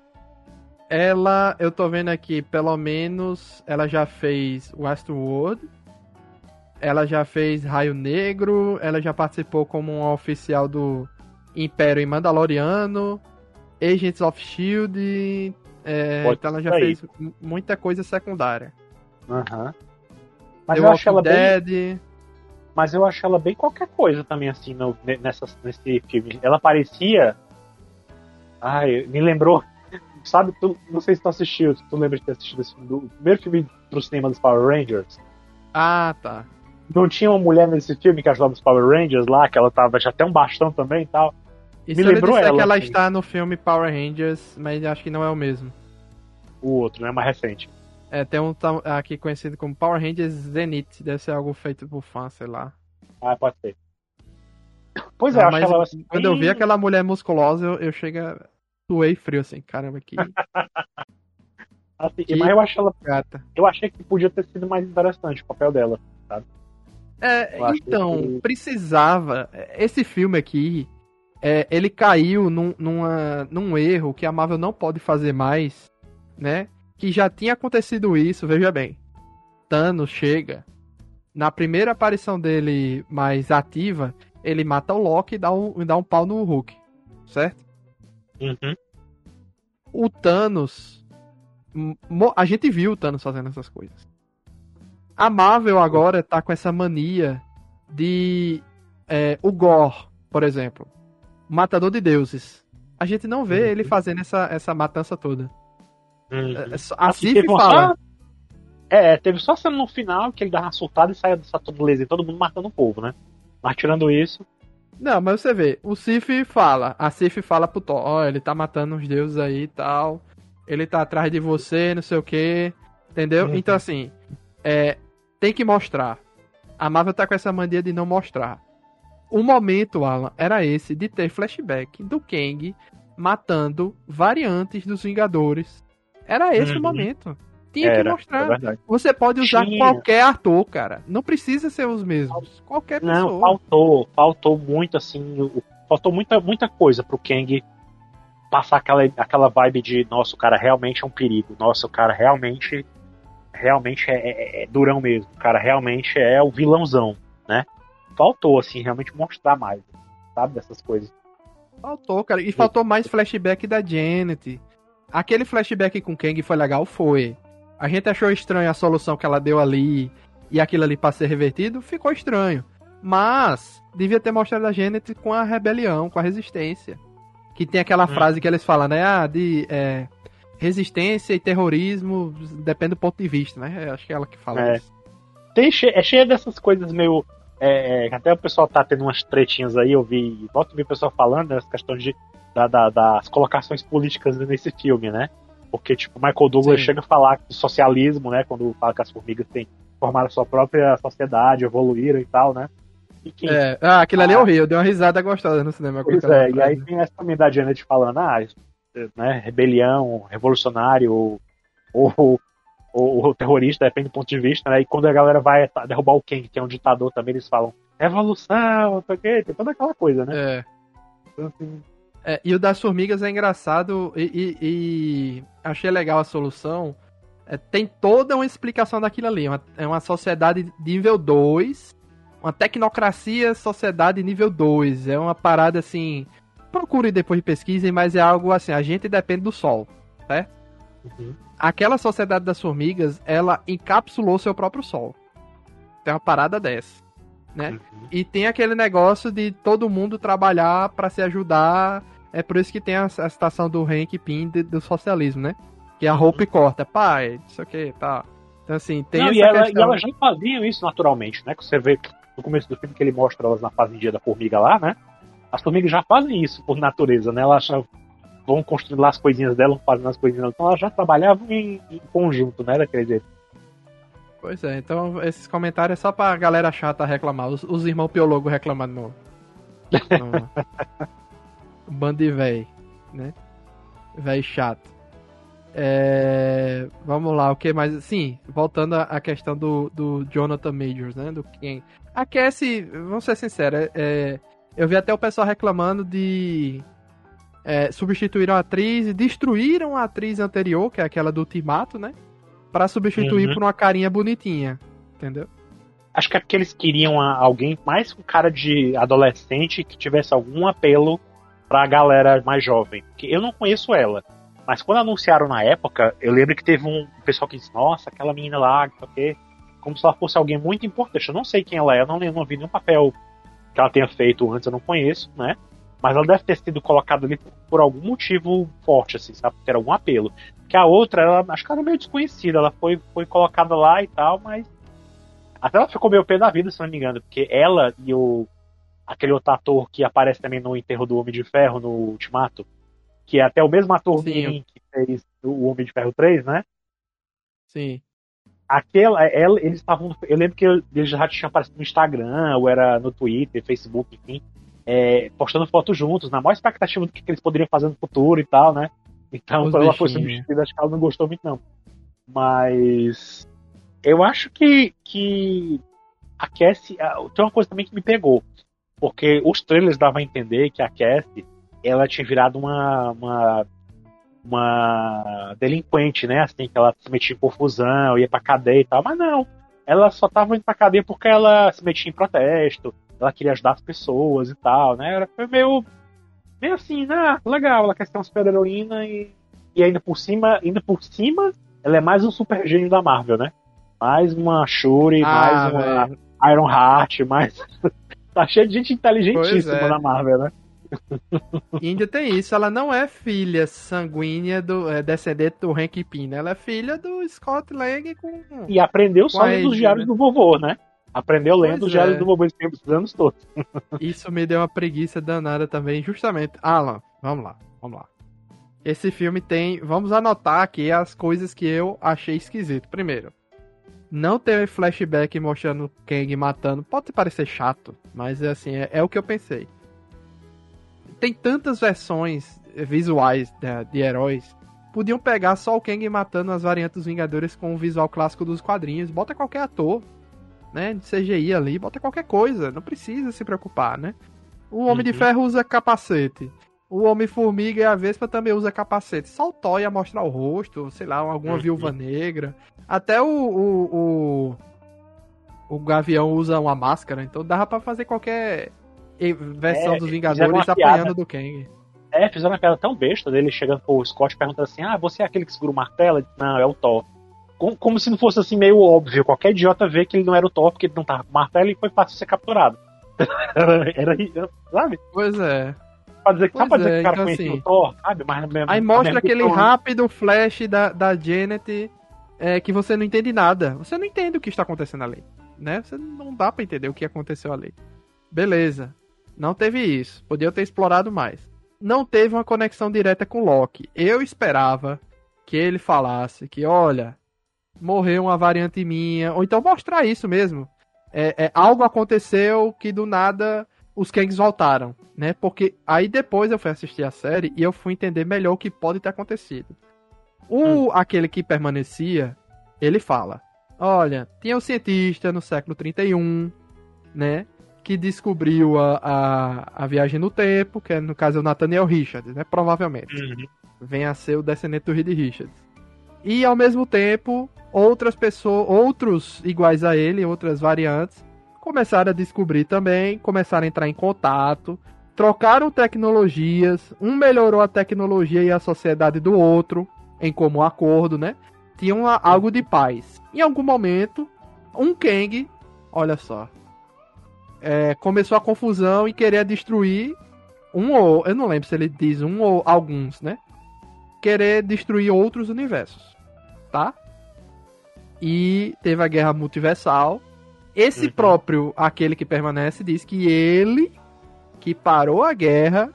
Ela, eu tô vendo aqui, pelo menos, ela já fez Westworld. Ela já fez Raio Negro. Ela já participou como uma oficial do Império em Mandaloriano. Agents of Shield. é, Pode então ela já fez muita coisa secundária. Aham. Mas The eu acho ela Walking bem. Dead. Mas eu acho ela bem qualquer coisa também, assim, no, nessa, nesse filme. Ela parecia. Ai, me lembrou. Sabe, tu, não sei se tu assistiu, tu lembra de ter assistido esse filme, do, o primeiro filme pro cinema dos Power Rangers. Ah, tá. Não tinha uma mulher nesse filme que ajudava os Power Rangers lá, que ela tava, já tem um bastão também e tal. E Me lembrou ela, que ela assim. está no filme Power Rangers, mas acho que não é o mesmo. O outro, né? Mais recente. É, tem um aqui conhecido como Power Rangers Zenith. Deve ser algo feito por fã, sei lá. Ah, pode ser. Pois é, Ah, eu acho mas ela assim, quando eu vi aquela mulher musculosa, eu, eu chega suei frio assim, caramba, que assim, que- Mas eu acho ela. gata. Eu achei que podia ter sido mais interessante o papel dela. É, Eu acho então, que- precisava. Esse filme aqui, é, ele caiu num, numa, num erro que a Marvel não pode fazer mais, né? Que já tinha acontecido isso, veja bem. Thanos chega. Na primeira aparição dele mais ativa, ele mata o Loki e dá um, e dá um pau no Hulk. Certo? Uhum. o Thanos. A gente viu o Thanos fazendo essas coisas. A Marvel agora tá com essa mania de. é, o Gore, por exemplo. Matador de deuses. A gente não vê Uhum. ele fazendo essa, essa matança toda. Uhum. É, é A uma fala. É, teve só cena no final que ele dava uma soltada e saia dessa todo laser, todo mundo matando o povo, né? Mas tirando isso, Não, mas você vê, o Sif fala, a Sif fala pro Thor, ó, ele tá matando os deuses aí e tal, ele tá atrás de você, não sei o que, entendeu? Uhum. Então assim, é, tem que mostrar. A Marvel tá com essa mania de não mostrar. O momento, Alan, era esse de ter flashback do Kang matando variantes dos Vingadores. Era esse Uhum. o momento. Tinha Era, que é mostrar. verdade. Você pode usar Tinha. qualquer ator, cara. Não precisa ser os mesmos. Qualquer Não, pessoa. faltou, faltou muito assim, faltou muita, muita coisa pro Kang passar aquela, aquela vibe de, nossa, o cara realmente é um perigo, nossa, o cara realmente, realmente é, é- é durão mesmo, o cara realmente é o vilãozão, né? Faltou, assim, realmente mostrar mais, sabe, dessas coisas. Faltou, cara. E faltou mais flashback da Janet. Aquele flashback com Kang foi legal? Foi. A gente achou estranho a solução que ela deu ali e aquilo ali pra ser revertido? Ficou estranho. Mas, devia ter mostrado a Janet com a rebelião, com a resistência. Que tem aquela Hum. frase que eles falam, né? Ah, de é, resistência e terrorismo depende do ponto de vista, né? Eu acho que é ela que fala É. isso. Tem, che- é cheio dessas coisas meio. É, é, até o pessoal tá tendo umas tretinhas aí, eu vi. Volto a ver o pessoal falando das questões de, da- da- das colocações políticas nesse filme, né? Porque, tipo, Michael Douglas Sim. chega a falar do socialismo, né? Quando fala que as formigas têm formaram a sua própria sociedade, evoluíram e tal, né? E que, É, ah, aquilo ali é Ah. horrível. Deu uma risada gostosa no cinema. Pois é, e aí tem essa também da Janet falando, ah, né, rebelião, revolucionário, ou, ou, ou, ou terrorista, depende do ponto de vista, né? E quando a galera vai derrubar o Kang, que é um ditador também, eles falam, revolução, não sei o quê, tem toda aquela coisa, né? É. Então, assim, É, e o das formigas é engraçado e, e- e achei legal a solução. É, tem toda uma explicação daquilo ali. Uma- é uma sociedade nível 2, uma tecnocracia sociedade nível 2. É uma parada assim. Procure depois de pesquisem, mas é algo assim, a gente depende do sol, certo? Uhum. Aquela sociedade das formigas, ela encapsulou seu próprio sol. Tem uma parada dessa. né? Uhum. E tem aquele negócio de todo mundo trabalhar pra se ajudar. É por isso que tem a, a citação do Hank Pym de- do socialismo, né? Que a roupa e corta. Pai, isso aqui, tá. Então, assim, tem Não, essa e, ela, questão. e elas já faziam isso naturalmente, né? Que você vê no começo do filme que ele mostra elas na fazendinha da formiga lá, né? As formigas já fazem isso por natureza, né? Elas vão construindo lá as coisinhas delas, vão fazendo as coisinhas delas. Então elas já trabalhavam em, em conjunto, né? Daquele jeito. Pois é, então esses comentários é só pra galera chata reclamar. Os, os irmãos piologo reclamando no. no bando de véi, né? Véi chato. É, vamos lá, o que mais? Sim, voltando à à questão do, do Jonathan Majors, né? Do quem. A Cassie, vamos ser sinceros, é, é, eu vi até o pessoal reclamando de. É, substituíram a atriz e destruíram a atriz anterior, que é aquela do Ultimato, né? Pra substituir Uhum. por uma carinha bonitinha. Entendeu? Acho que é porque eles queriam alguém mais com cara de adolescente que tivesse algum apelo pra galera mais jovem. Porque eu não conheço ela. Mas quando anunciaram na época, eu lembro que teve um pessoal que disse, nossa, aquela menina lá, quê. Como se ela fosse alguém muito importante. Eu não sei quem ela é, eu não, eu não vi nenhum papel que ela tenha feito antes, eu não conheço, né? Mas ela deve ter sido colocada ali por, algum motivo forte, assim, sabe? Ter algum apelo. Porque a outra, ela, acho que ela era meio desconhecida, ela foi, foi colocada lá e tal, mas até ela ficou meio pé da vida, se não me engano, porque ela e o. aquele outro ator que aparece também no enterro do Homem de Ferro, no Ultimato, que é até o mesmo ator que fez o Homem de Ferro 3, né? Sim. Aquela, ela, eles estavam. Eu lembro que eles já tinham aparecido no Instagram, ou era no Twitter, Facebook, enfim, é, postando fotos juntos, na maior expectativa do que eles poderiam fazer no futuro e tal, né? Então, Os quando ela foi substituída, acho que ela não gostou muito, não. Mas. Eu acho que, que a Cassie. Tem uma coisa também que me pegou. Porque os trailers davam a entender que a Cassie ela tinha virado uma, uma, uma delinquente, né? Assim, que ela se metia em confusão, ia pra cadeia e tal. Mas não. Ela só tava indo pra cadeia porque ela se metia em protesto, ela queria ajudar as pessoas e tal, né? Era foi meio. meio assim, né? Legal, ela quer ser uma super heroína e, e ainda por cima, ainda por cima, ela é mais um super gênio da Marvel, né? Mais uma Shuri, Ah, mais uma velho. Iron Heart, mais. tá cheio de gente inteligentíssima é. na Marvel, né? Ainda tem isso, ela não é filha sanguínea do é, descendente do Hank Pym, né? Ela é filha do Scott Lang com E aprendeu só Com a lendo os Age, diários né? do vovô, né? Aprendeu lendo Pois os diários é. do vovô esses anos todos. Isso me deu uma preguiça danada também, justamente. Alan, vamos lá, vamos lá. Esse filme tem. Vamos anotar aqui as coisas que eu achei esquisito. Primeiro, não ter flashback mostrando Kang matando pode parecer chato, mas é assim, é, é o que eu pensei. Tem tantas versões visuais de, de, heróis. Podiam pegar só o Kang matando as variantes dos Vingadores com o visual clássico dos quadrinhos. Bota qualquer ator, né? De CGI ali, bota qualquer coisa. Não precisa se preocupar, né? O Homem uhum. de Ferro usa capacete. O Homem-Formiga e a Vespa também usa capacete. Só o Thor ia mostrar o rosto, sei lá, alguma uhum. viúva negra. Até o, o, o, o, Gavião usa uma máscara, então dava pra fazer qualquer versão é, dos Vingadores apanhando do Kang. É, fizeram uma piada tão besta dele chegando pro Scott perguntando assim: Ah, você é aquele que segura o martelo? Não, é o Thor. Como, como, se não fosse assim meio óbvio. Qualquer idiota vê que ele não era o Thor porque ele não tava com martelo e foi fácil ser capturado. era, era, sabe? Pois é. Pra dizer, pois só pra dizer é, que o cara então, conhecia assim, o Thor, sabe? Mas, aí mostra aquele rápido flash da, da Janet é, que você não entende nada. Você não entende o que está acontecendo ali. Né? Você não dá para entender o que aconteceu ali. Beleza. Não teve isso. Podia ter explorado mais. Não teve uma conexão direta com Loki. Eu esperava que ele falasse que, olha, morreu uma variante minha. Ou então mostrar isso mesmo. É, é, algo aconteceu que do nada os Kangs voltaram, né? Porque aí depois eu fui assistir a série e eu fui entender melhor o que pode ter acontecido. O hum. aquele que permanecia, ele fala: "Olha, tinha um cientista no século 31, né, que descobriu a, a, a viagem no tempo, que é, no caso é o Nathaniel Richards, né, provavelmente. Uhum. Vem a ser o descendente do Reed Richards. E ao mesmo tempo, outras pessoas, outros iguais a ele, outras variantes, começaram a descobrir também, começaram a entrar em contato, trocaram tecnologias, um melhorou a tecnologia e a sociedade do outro, em comum acordo, né? Tinham algo de paz. Em algum momento, um Kang, olha só, é, começou a confusão e querer destruir um ou, eu não lembro se ele diz um ou alguns, né? Querer destruir outros universos, tá? E teve a guerra multiversal, esse uhum. próprio, aquele que permanece, diz que ele, que parou a guerra,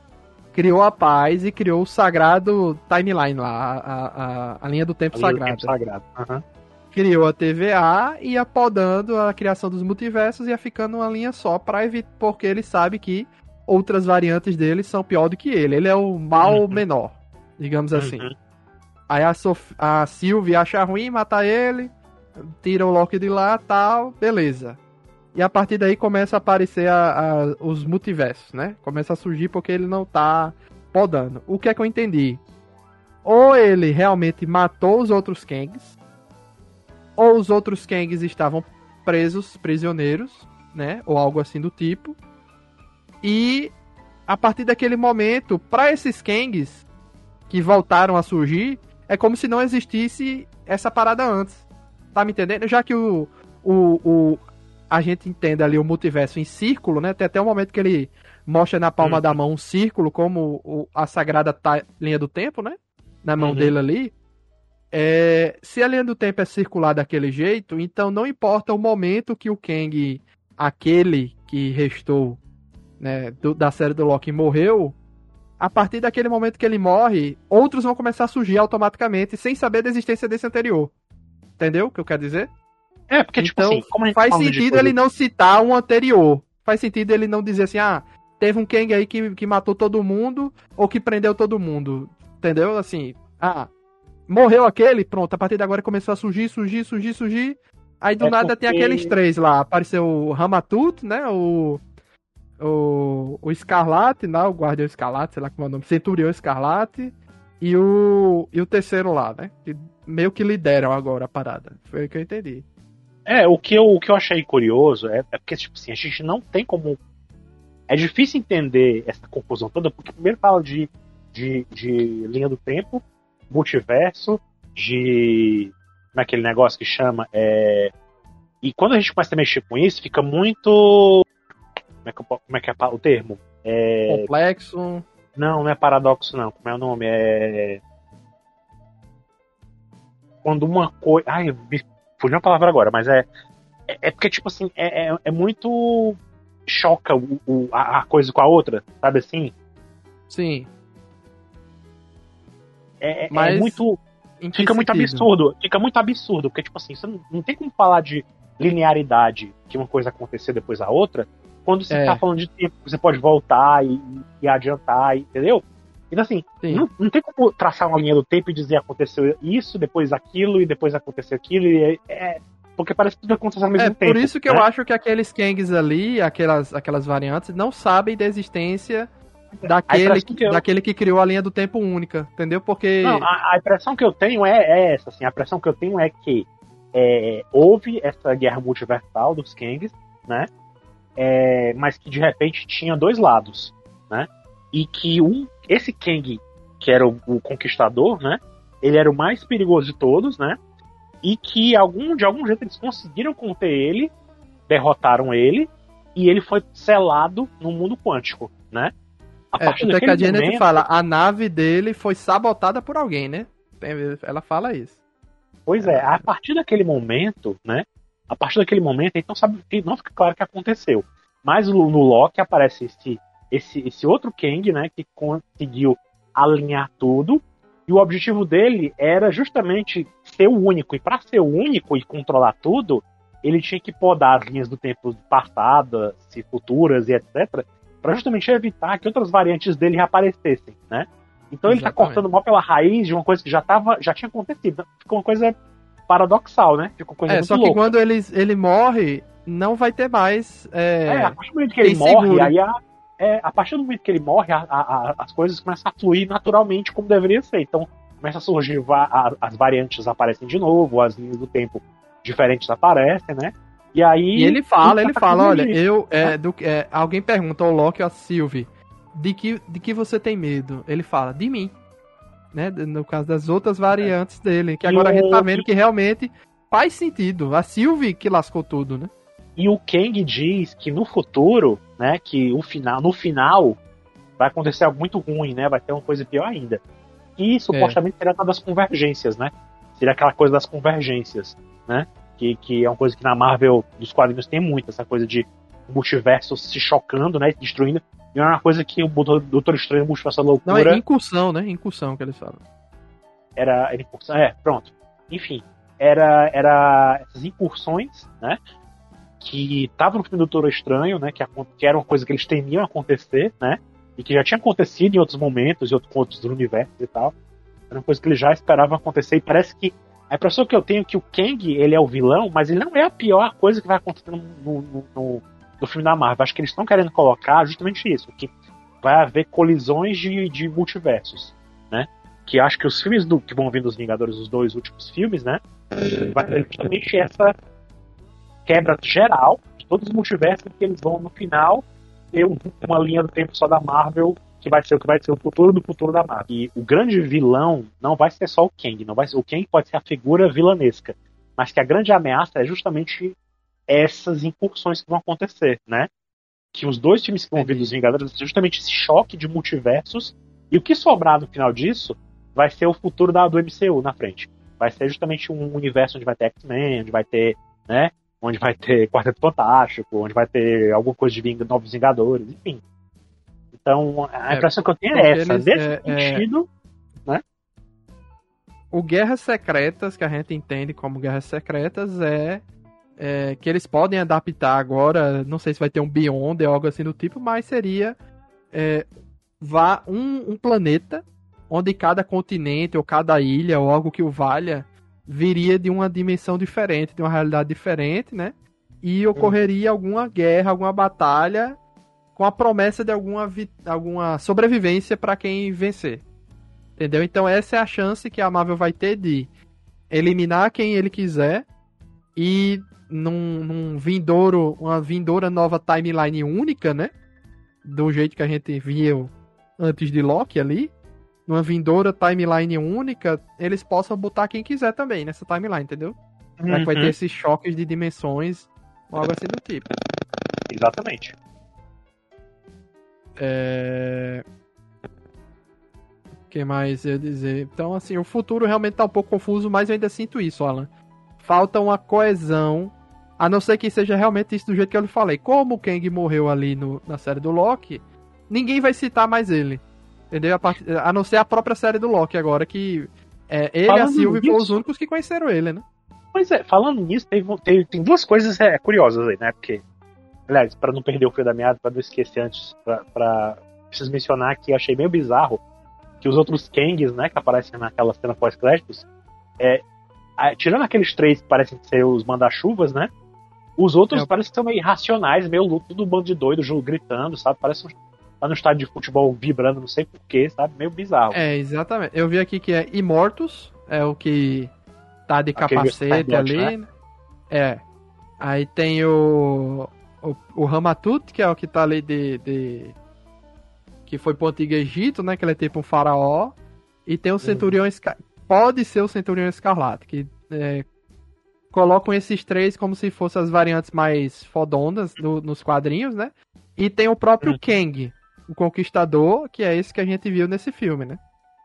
criou a paz e criou o sagrado timeline lá, a, a, a linha do tempo sagrado. sagrado. Uhum. Criou a TVA e ia podando a criação dos multiversos e ia ficando uma linha só, pra evitar, porque ele sabe que outras variantes dele são pior do que ele. Ele é o mal uhum. menor, digamos assim. Uhum. Aí a, Sof a Sylvie acha ruim matar ele, tira o Loki de lá, tal, beleza. E a partir daí começa a aparecer a, a, os multiversos, né? Começa a surgir porque ele não tá podando. O que é que eu entendi? Ou ele realmente matou os outros Kangs, ou os outros Kangs estavam presos, prisioneiros, né? Ou algo assim do tipo. E a partir daquele momento, para esses Kangs que voltaram a surgir, é como se não existisse essa parada antes. Tá me entendendo? Já que o, o, o a gente entende ali o multiverso em círculo, né? Tem até um momento que ele mostra na palma uhum. da mão um círculo, como o, a sagrada linha do tempo, né? Na mão uhum. dele ali. É, se a linha do tempo é circular daquele jeito, então não importa o momento que o Kang, aquele que restou né, do, da série do Loki, morreu, a partir daquele momento que ele morre, outros vão começar a surgir automaticamente sem saber da existência desse anterior. Entendeu o que eu quero dizer? É, porque, tipo então, assim, como faz sentido ele não citar um anterior. Faz sentido ele não dizer assim, ah, teve um Kang aí que, que matou todo mundo ou que prendeu todo mundo. Entendeu? Assim, ah, morreu aquele, pronto, a partir de agora começou a surgir, surgir, surgir, surgir. Aí do é nada porque... tem aqueles três lá. Apareceu o Ramatut, né? O. O, o Escarlate, né? O Guardião Escarlate, sei lá como é o nome. Centurião Escarlate. E o. E o terceiro lá, né? Que meio que lideram agora a parada. Foi o que eu entendi. É, o que eu, o que eu achei curioso é, é porque, tipo assim, a gente não tem como. É difícil entender essa confusão toda, porque primeiro fala de, de, de linha do tempo, multiverso, de. Como é negócio que chama? É, e quando a gente começa a mexer com isso, fica muito. Como é que, como é, que é o termo? É... Complexo. Não, não é paradoxo, não. Como é o nome? É quando uma coisa. Ai, me fugiu a palavra agora, mas é. É, é porque, tipo assim, é, é, é muito. choca o, o, a, a, coisa com a outra, sabe assim? Sim. É, é, é mas, é muito. fica muito sentido? absurdo. Fica muito absurdo, porque, tipo assim, você não, não tem como falar de linearidade, que uma coisa acontecer depois da outra, quando você É. tá falando de tempo, você pode voltar e, e adiantar, entendeu? Então, assim, Sim. não, não tem como traçar uma linha do tempo e dizer aconteceu isso, depois aquilo, e depois aconteceu aquilo, e é, é- porque parece que tudo aconteceu ao mesmo É tempo. por isso que eu né? acho que aqueles Kangs ali, aquelas, aquelas variantes, não sabem da existência daquele, que eu- daquele que criou a linha do tempo única, entendeu? Porque. Não, a, a impressão que eu tenho é, é essa, assim, a impressão que eu tenho é que é, houve essa guerra multiversal dos Kangs, né? É, mas que de repente tinha dois lados, né? E que um, esse Kang, que era o, o conquistador, né? Ele era o mais perigoso de todos, né? E que algum, de algum jeito eles conseguiram conter ele, derrotaram ele, e ele foi selado no mundo quântico, né? A É, até que a momento- fala, a nave dele foi sabotada por alguém, né? Ela fala isso. Pois é, a partir daquele momento, né? A partir daquele momento, então sabe, não fica claro o que aconteceu. Mas no, no Loki aparece esse, esse, esse outro Kang, né? Que conseguiu alinhar tudo. E o objetivo dele era justamente ser o único. E para ser o único e controlar tudo, ele tinha que podar as linhas do tempo passadas, e futuras e etc. Para justamente evitar que outras variantes dele reaparecessem, né? Então ele tá Exatamente. cortando mal pela raiz de uma coisa que já, tava, já tinha acontecido. Ficou uma coisa paradoxal, né? Ficou coisa É, muito só que louca. quando ele, ele morre, não vai ter mais. É, É, a partir do momento que ele morre, segura. aí a, é, a partir do momento que ele morre, a- a- as coisas começam a fluir naturalmente como deveria ser. Então começa a surgir as variantes aparecem de novo, as linhas do tempo diferentes aparecem, né? E aí E ele fala, ele tá fala, olha, ali. eu. É, do, é, alguém pergunta ao Loki ou a Sylvie de que, de que você tem medo? Ele fala, de mim. Né? No caso das outras variantes dele. Que E agora a gente tá vendo que realmente faz sentido. A Sylvie que lascou tudo, né? E o Kang diz que no futuro, né, que o final, no final vai acontecer algo muito ruim, né? Vai ter uma coisa pior ainda. E supostamente será uma das convergências, né? Seria aquela coisa das convergências, né? Que, que é uma coisa que na Marvel dos quadrinhos tem muito, essa coisa de multiversos se chocando, né? Destruindo. E é uma coisa que o Doutor Estranho no Multiverso da Não, é Loucura incursão, né? Incursão que eles falam. era, era incursão. É, pronto. Enfim, era, era essas incursões, né? Que estavam no filme do Doutor Estranho, né? Que, que era uma coisa que eles temiam acontecer, né? E que já tinha acontecido em outros momentos, em outros pontos do universo e tal. Era uma coisa que eles já esperavam acontecer. E parece que a impressão que eu tenho é que o Kang, ele é o vilão, mas ele não é a pior coisa que vai acontecer no, no, no- no filme da Marvel. Acho que eles estão querendo colocar justamente isso, que vai haver colisões de, de multiversos, né? Que acho que os filmes do, que vão vir dos Vingadores, os dois últimos filmes, né? Vai ter justamente essa quebra geral de todos os multiversos que eles vão no final ter um- uma linha do tempo só da Marvel que vai ser o que vai ser o futuro do futuro da Marvel. E o grande vilão não vai ser só o Kang, não vai ser, o Kang pode ser a figura vilanesca, mas que a grande ameaça é justamente essas incursões que vão acontecer, né? Que os dois filmes que vão vir dos Vingadores justamente esse choque de multiversos e o que sobrar no final disso vai ser o futuro da, do MCU na frente. Vai ser justamente um universo onde vai ter X-Men, onde vai ter, né? Onde vai ter Quarteto Fantástico, onde vai ter alguma coisa de Ving- Novos Vingadores, enfim. Então, a É, impressão que eu tenho é essa. eles, Nesse é, é, sentido, O Guerras Secretas, que a gente entende como Guerras Secretas, é, é que eles podem adaptar agora, não sei se vai ter um Beyond ou algo assim do tipo, mas seria é, vá um, um planeta onde cada continente ou cada ilha ou algo que o valha viria de uma dimensão diferente, de uma realidade diferente, né? E ocorreria alguma guerra, alguma batalha com a promessa de alguma, alguma sobrevivência para quem vencer. Entendeu? Então essa é a chance que a Marvel vai ter de eliminar quem ele quiser e num, num vindouro, uma vindoura nova timeline única, né? Do jeito que a gente viu antes de Loki ali. Numa vindoura timeline única, eles possam botar quem quiser também nessa timeline, entendeu? Que vai Uhum, ter esses choques de dimensões algo assim do tipo. Exatamente. É... O que mais eu ia dizer? Então, assim, o futuro realmente tá um pouco confuso, mas eu ainda sinto isso, Alan. Falta uma coesão, a não ser que seja realmente isso do jeito que eu lhe falei. Como o Kang morreu ali no, na série do Loki, ninguém vai citar mais ele. Entendeu? A, part... a não ser a própria série do Loki agora, que É, ele Falando e a Sylvie foram os únicos que conheceram ele, né? Pois é, falando nisso, tem, tem, tem duas coisas é, curiosas aí, né? Porque, aliás, pra não perder o fio da meada, pra não esquecer antes, pra, pra- preciso mencionar que eu achei meio bizarro que os outros Kangs, né, que aparecem naquela cena pós-créditos, é, tirando aqueles três que parecem ser os manda-chuvas, né? Os outros É. parecem que são meio irracionais, meio louco, tudo bando de doido, gritando, sabe? Parece um, tá no estádio de futebol vibrando, não sei porquê, sabe? Meio bizarro. É, exatamente. Eu vi aqui que é Imortus, é o que tá de Aquele capacete ali. né? É. Aí tem o, o, o Ramatut, que é o que tá ali de, de- que foi pro Antigo Egito, né? Que ele é tipo um faraó. E tem o Centurião Esca... Pode ser o Centurião Escarlate, que é, colocam esses três como se fossem as variantes mais fodondas do- nos quadrinhos, né? E tem o próprio Uhum. Kang, o Conquistador, que é esse que a gente viu nesse filme, né?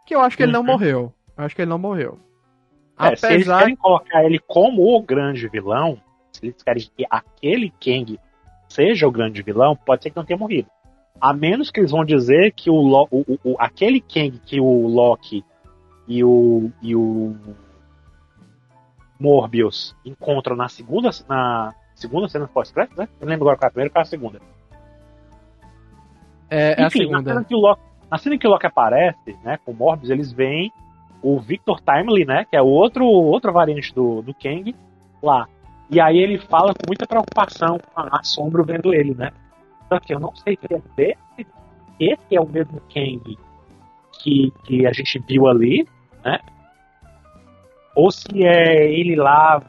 Que eu acho que ele não Uhum. morreu. Eu acho que ele não morreu. É, se eles Apesar. querem colocar ele como o grande vilão, se eles querem que aquele Kang seja o grande vilão, pode ser que não tenha morrido. A menos que eles vão dizer que o, o- o- o- aquele Kang que o Loki e o, e o Morbius encontram na segunda, na segunda cena pós-crédito, né? Eu não lembro agora qual é a primeira qual é a segunda. É, é a Enfim, na segunda. cena, que o Loki, na cena que o Loki aparece, né, com o Morbius, eles veem o Victor Timely, né, que é outro, outra variante do, do Kang, lá. E aí ele fala com muita preocupação, a- assombro vendo ele, né. Só que eu não sei se é desse, esse é o mesmo Kang que, que a gente viu ali, né, ou se é ele lá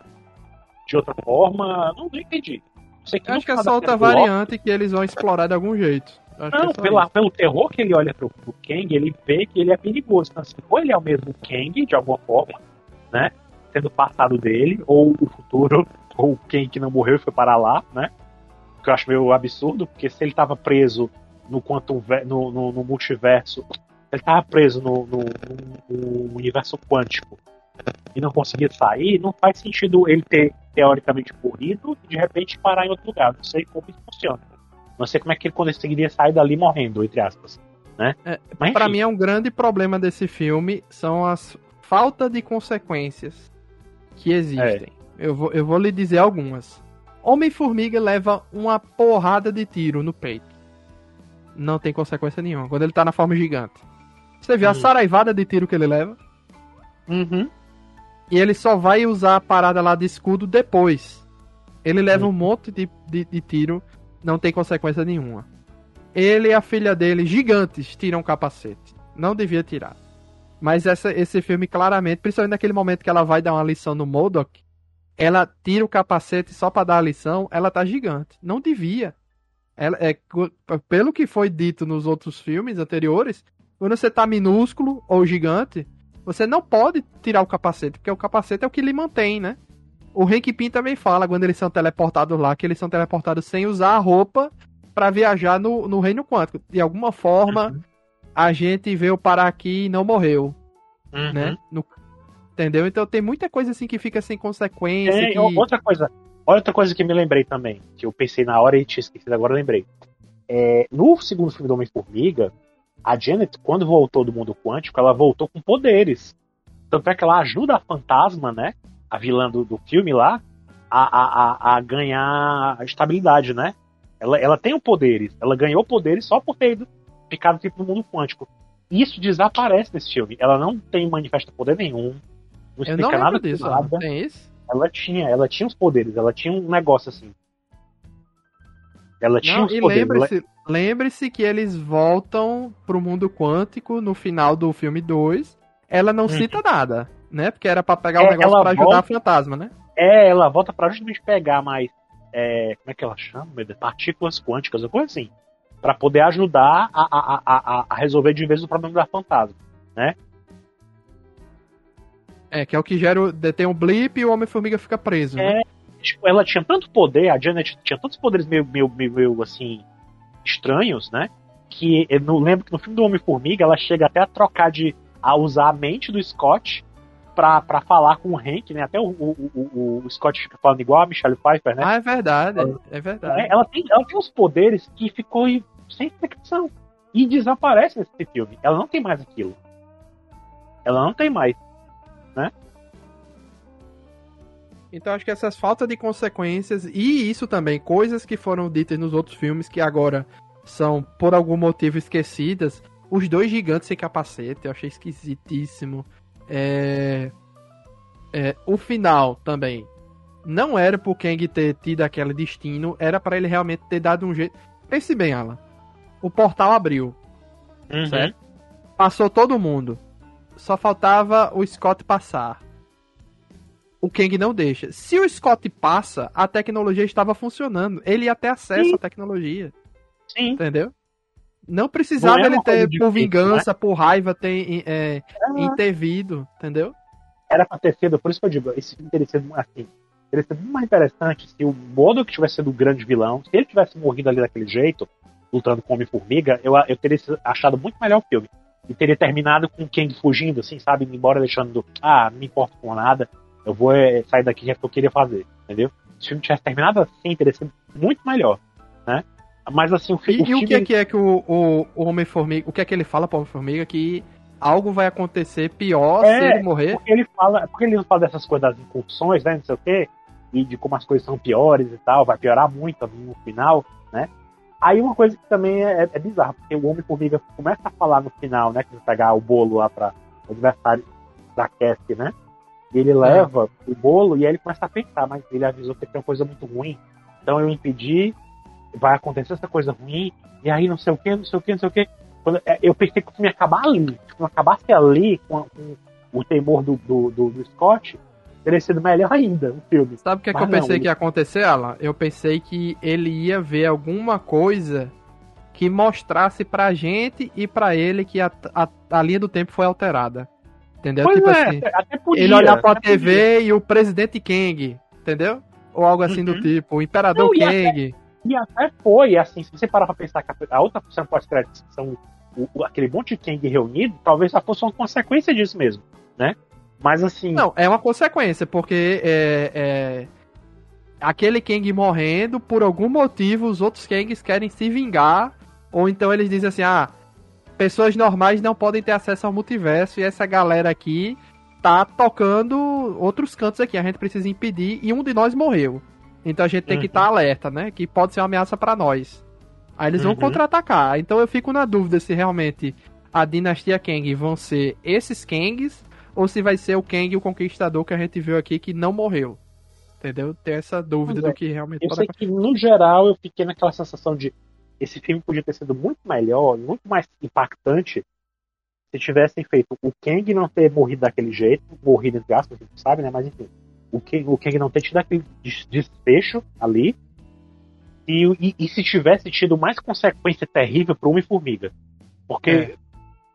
de outra forma, não, entendi. Sei no acho que é só outra variante que eles vão explorar de algum jeito. Acho que não, é pela, pelo terror que ele olha pro, pro Kang, ele vê que ele é perigoso. Então, assim, ou ele é o mesmo Kang, de alguma forma, né? Sendo o passado dele, ou o futuro, ou o Kang que não morreu e foi para lá, né? Que eu acho meio absurdo, porque se ele tava preso no Quantum no, no, no multiverso, ele tava preso no, no, no- no universo quântico e não conseguia sair, não faz sentido ele ter teoricamente corrido e de repente parar em outro lugar. Não sei como isso funciona. Não sei como é que ele conseguiria sair dali morrendo, entre aspas. Né? É, enfim, mim é um grande problema desse filme são as falta de consequências que existem. É. Eu, vou, eu vou lhe dizer algumas. Homem-Formiga leva uma porrada de tiro no peito. Não tem consequência nenhuma. Quando ele tá na forma gigante. Você vê a Hum. saraivada de tiro que ele leva. Uhum. E ele só vai usar a parada lá de escudo depois. Ele leva Hum. um monte de, de, de tiro, não tem consequência nenhuma. Ele e a filha dele, gigantes, tiram o capacete. Não devia tirar. Mas essa, esse filme, claramente, principalmente naquele momento que ela vai dar uma lição no Modok, ela tira o capacete só pra dar a lição, ela tá gigante. Não devia. Ela, é, pelo que foi dito nos outros filmes anteriores, quando você tá minúsculo ou gigante, você não pode tirar o capacete, porque o capacete é o que lhe mantém, né? O Hank Pym também fala, quando eles são teleportados lá, que eles são teleportados sem usar a roupa pra viajar no, no reino quântico. De alguma forma, Uhum. a gente veio parar aqui e não morreu, Uhum. né? No- entendeu? Então tem muita coisa assim que fica sem consequência. É, que... Outra coisa, olha outra coisa que me lembrei também, que eu pensei na hora e tinha esquecido, agora eu lembrei. É, no segundo filme do Homem-Formiga, a Janet, quando voltou do mundo quântico, ela voltou com poderes. Tanto é que ela ajuda a fantasma, né? A vilã do, do filme lá, a, a, a, ganhar estabilidade, né? Ela, ela tem poderes. Ela ganhou poderes só por ter ido, ficado tipo no mundo quântico. Isso desaparece nesse filme. Ela não tem manifesta poder nenhum. Não Eu explica não nada disso, nada. não tem isso? Ela tinha, ela tinha os poderes, ela tinha um negócio assim. Ela tinha Não, os e poderes. ela- lembre-se que eles voltam pro mundo quântico no final do filme 2. Ela não Uhum. cita nada, né? Porque era pra pegar o É, negócio ela pra ajudar volta- a fantasma, né? É, ela volta pra justamente pegar mais. é, como é que ela chama? Partículas quânticas, ou coisa assim. Pra poder ajudar a, a, a, a, resolver de vez o problema da fantasma. É, que é o que gera. o- Tem um blip e o Homem-Formiga fica preso. né? É. Tipo, ela tinha tanto poder, a Janet tinha tantos poderes meio, meio, meio, meio, assim, estranhos, né? Que eu não lembro que no filme do Homem-Formiga ela chega até a trocar de. a usar a mente do Scott pra, pra falar com o Hank, né? Até o, o, o, o Scott fica falando igual a Michelle Pfeiffer, né? Ah, é verdade. É verdade. É, ela, tem, ela tem uns poderes que ficou em- sem explicação. E desaparece nesse filme. Ela não tem mais aquilo. Ela não tem mais. né? Então acho que essas faltas de consequências e isso também, coisas que foram ditas nos outros filmes que agora são por algum motivo esquecidas. Os dois gigantes sem capacete, eu achei esquisitíssimo. É... É, o final também. Não era pro Kang ter tido aquele destino, era para ele realmente ter dado um jeito. Pense bem, Alan. O portal abriu. Uhum. Certo? Passou todo mundo. Só faltava o Scott passar. O Kang não deixa. Se o Scott passa, a tecnologia estava funcionando. Ele ia ter acesso Sim. à tecnologia. Sim. Entendeu? Não precisava Não é ele ter, difícil, por vingança, por raiva, ter é, Ah, intervido. Entendeu? Era pra ter sido, por isso que eu digo, esse filme teria sido assim. Teria sido muito mais interessante se o Modok tivesse sido o grande vilão, se ele tivesse morrido ali daquele jeito, lutando com Homem-Formiga, eu, eu teria achado muito melhor o filme. E teria terminado com o Kang fugindo, assim, sabe? Embora deixando, ah, não me importo com nada, eu vou é, sair daqui, já é que eu queria fazer, entendeu? Se o filme tivesse terminado assim, teria sido muito melhor, né? Mas assim, o, fi- E, o e o que é que é que o, o, o Homem-Formiga. O que é que ele fala pro Homem-Formiga? Que algo vai acontecer pior É, se ele morrer. Porque ele fala, porque ele fala dessas coisas das incursões, né? Não sei o quê, e de como as coisas são piores e tal, vai piorar muito no final, né? Aí uma coisa que também é, é bizarra, porque o Homem-Formiga começa a falar no final, né? Que vai pegar o bolo lá para o aniversário da Cassie, né? Ele leva o bolo e aí ele começa a pensar, mas ele avisou que tem uma coisa muito ruim, então eu impedi, vai acontecer essa coisa ruim, e aí não sei o que, não sei o que, não sei o que. Quando, é, eu pensei que o filme ia acabar ali. Se não acabasse ali com, com o temor do, do, do, do Scott, teria sido melhor ainda o filme. Sabe o que, é que eu pensei que ia acontecer, Alan? Eu pensei que ele ia ver alguma coisa que mostrasse pra gente e pra ele que a, a, a linha do tempo foi alterada. Entendeu? Pois tipo é, assim, até- podia. ele olhar pra TV e o presidente Kang, entendeu? Ou algo assim do Uhum. tipo, o imperador Não, e até- Kang. E até foi, assim, se você parar pra pensar que a, a outra cena pós-créditos, que são o- o- aquele monte de Kang reunido, talvez só fosse uma consequência disso mesmo, né? Mas assim, Não, é uma consequência, porque é, é, aquele Kang morrendo, por algum motivo, os outros Kangs querem se vingar, ou então eles dizem assim, ah, pessoas normais não podem ter acesso ao multiverso, e essa galera aqui tá tocando outros cantos aqui, a gente precisa impedir, e um de nós morreu. Então a gente tem que Uhum. estar alerta, né, que pode ser uma ameaça pra nós. Aí eles vão Uhum. contra-atacar, então eu fico na dúvida se realmente a dinastia Kang vão ser esses Kangs, ou se vai ser o Kang o Conquistador que a gente viu aqui que não morreu. Entendeu? Tem essa dúvida é. do que realmente eu sei que no geral eu fiquei naquela sensação de esse filme podia ter sido muito melhor, muito mais impactante se tivessem feito o Kang não ter morrido daquele jeito, morrido entre aspas, a gente sabe, né? Mas enfim, o Kang, o Kang não ter tido aquele des- desfecho ali e, e, e se tivesse tido mais consequência terrível pro Homem-Formiga. Porque É.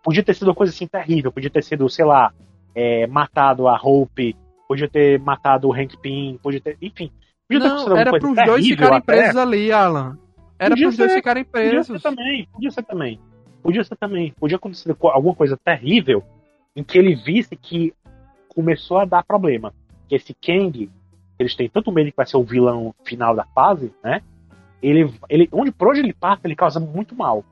podia ter sido uma coisa assim terrível, podia ter sido, sei lá, é, matado a Hope, podia ter matado o Hank Pym, podia ter. Enfim. Podia ter Não, uma era coisa pros dois ficarem até. presos ali, Alan. Era Podia pros dois ser, ficarem Podia presos. ser também, podia ser também. Podia ser também. Podia acontecer co- alguma coisa terrível em que ele visse que começou a dar problema. Que esse Kang, eles têm tanto medo que vai ser o vilão final da fase, né? Ele, ele, onde, por onde ele passa, ele causa muito mal.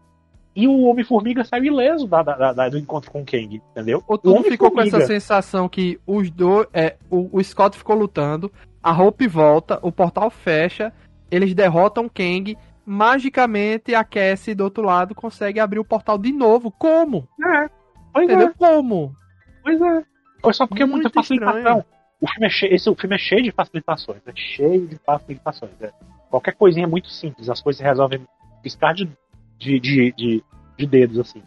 E o Homem-Formiga saiu ileso da, da- da- do encontro com o Kang, entendeu? Ou O tudo ficou com essa sensação que os dois. É, o, o Scott ficou lutando, a Hope volta, o portal fecha, eles derrotam Kang. Magicamente a Cassie do outro lado consegue abrir o portal de novo. Como? É, pois Entendeu? é, Como? pois é. Foi só porque é muita Muito facilitação. estranho. O filme, é cheio, esse, o filme é cheio de facilitações, é cheio de facilitações. é. Qualquer coisinha é muito simples, as coisas se resolvem piscar de, de, de, de, de dedos, assim.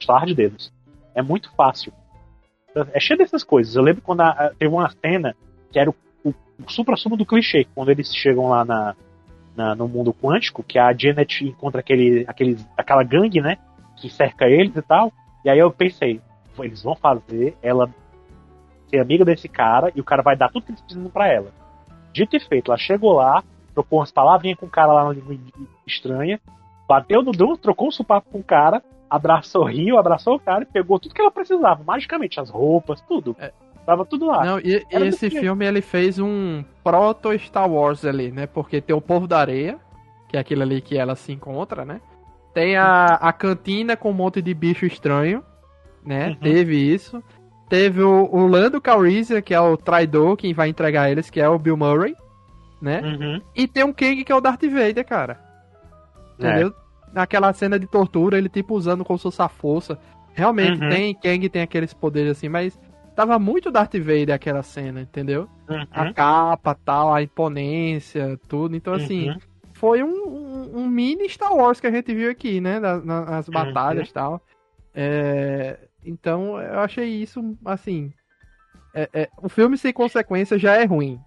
Estalar de dedos. É muito fácil. É cheio dessas coisas. Eu lembro quando a- a- teve uma cena que era o, o, o supra-sumo do clichê, quando eles chegam lá na, na- no mundo quântico, que a Janet encontra aquele, aquele, aquela gangue, né? Que cerca eles e tal. E aí eu pensei, eles vão fazer ela ser amiga desse cara e o cara vai dar tudo que eles precisam pra ela. Dito e feito, ela chegou lá, trocou umas palavrinhas com o cara lá na língua estranha, bateu no drum, trocou um supapo com o cara, abraçou, riu, abraçou o cara e pegou tudo que ela precisava, magicamente, as roupas, tudo. É. Tava tudo lá. Não, e, e esse filme ele fez um proto Star Wars ali, né? Porque tem o Povo da Areia, que é aquilo ali que ela se encontra, né? Tem a, a cantina com um monte de bicho estranho, né? Uhum. Teve isso. Teve o, o Lando Calrissian, que é o traidor, quem vai entregar eles, que é o Bill Murray, né? Uhum. E tem um Kang que é o Darth Vader, cara. Entendeu? Naquela cena de tortura, ele tipo usando como se fosse a força. Realmente Uhum. tem, Kang tem aqueles poderes assim, mas tava muito Darth Vader aquela cena, entendeu? Uhum. A capa, tal, a imponência, tudo. Então, assim, Uhum. foi um, um- um mini Star Wars que a gente viu aqui, né? Na- na- nas Uhum. batalhas e tal. É, então, eu achei isso, assim. é- é, o filme sem consequência já é ruim.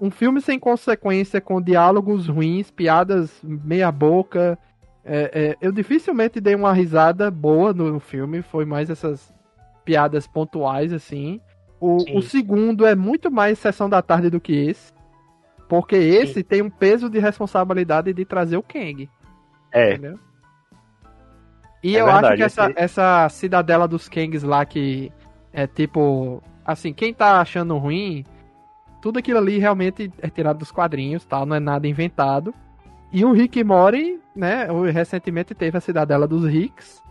Um filme sem consequência, com diálogos ruins, piadas meia-boca. é, é, eu dificilmente dei uma risada boa no filme, foi mais essas piadas pontuais, assim. O, Sim. o segundo é muito mais sessão da tarde do que esse. Porque esse tem um peso de responsabilidade de trazer o Kang. É, Entendeu? E É eu verdade, acho que essa, esse- essa cidadela dos Kangs lá que é tipo. Assim, quem tá achando ruim, tudo aquilo ali realmente é tirado dos quadrinhos, tá? Não é nada inventado. E o Rick Mori, né? Recentemente teve a cidadela dos Ricks.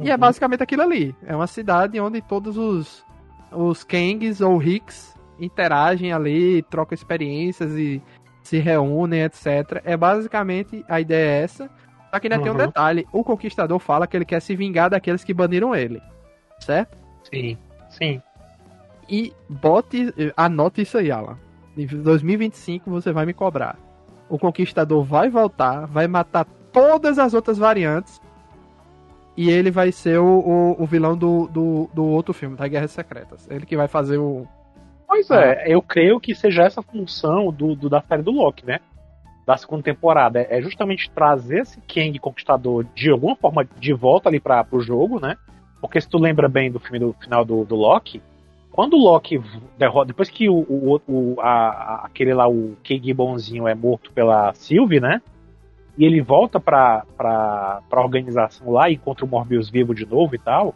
E é Uhum. basicamente aquilo ali. É uma cidade onde todos os, os Kangs ou Ricks interagem ali, trocam experiências e se reúnem, etc. É basicamente a ideia é essa. Só que ainda tem um Uhum. detalhe: o conquistador fala que ele quer se vingar daqueles que baniram ele. Certo? sim, sim. E bote, anote isso aí, Alan. Em 2025 você vai me cobrar. O conquistador vai voltar, vai matar todas as outras variantes. E ele vai ser o, o, o vilão do, do, do outro filme, da Guerras Secretas. Ele que vai fazer o. Pois é, eu creio que seja essa função do, do- da série do Loki, né? Da segunda temporada. É justamente trazer esse Kang Conquistador de alguma forma de volta ali para pro jogo, né? Porque se tu lembra bem do filme do final do, do Loki, quando o Loki derrota. Depois que o, o, o- a- aquele lá, o Kang bonzinho, é morto pela Sylvie, né? E ele volta pra, pra, pra organização lá e encontra o Morbius vivo de novo e tal.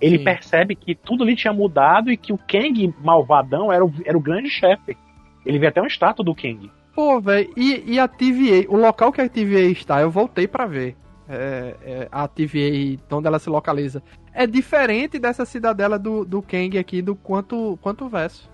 Ele Sim. percebe que tudo ali tinha mudado e que o Kang malvadão era o, era o grande chefe. Ele vê até uma estátua do Kang. Pô, velho, e, e a TVA, o local que a TVA está, eu voltei pra ver. É, é, a TVA, onde ela se localiza. É diferente dessa cidadela do, do Kang aqui, do quanto, quanto verso.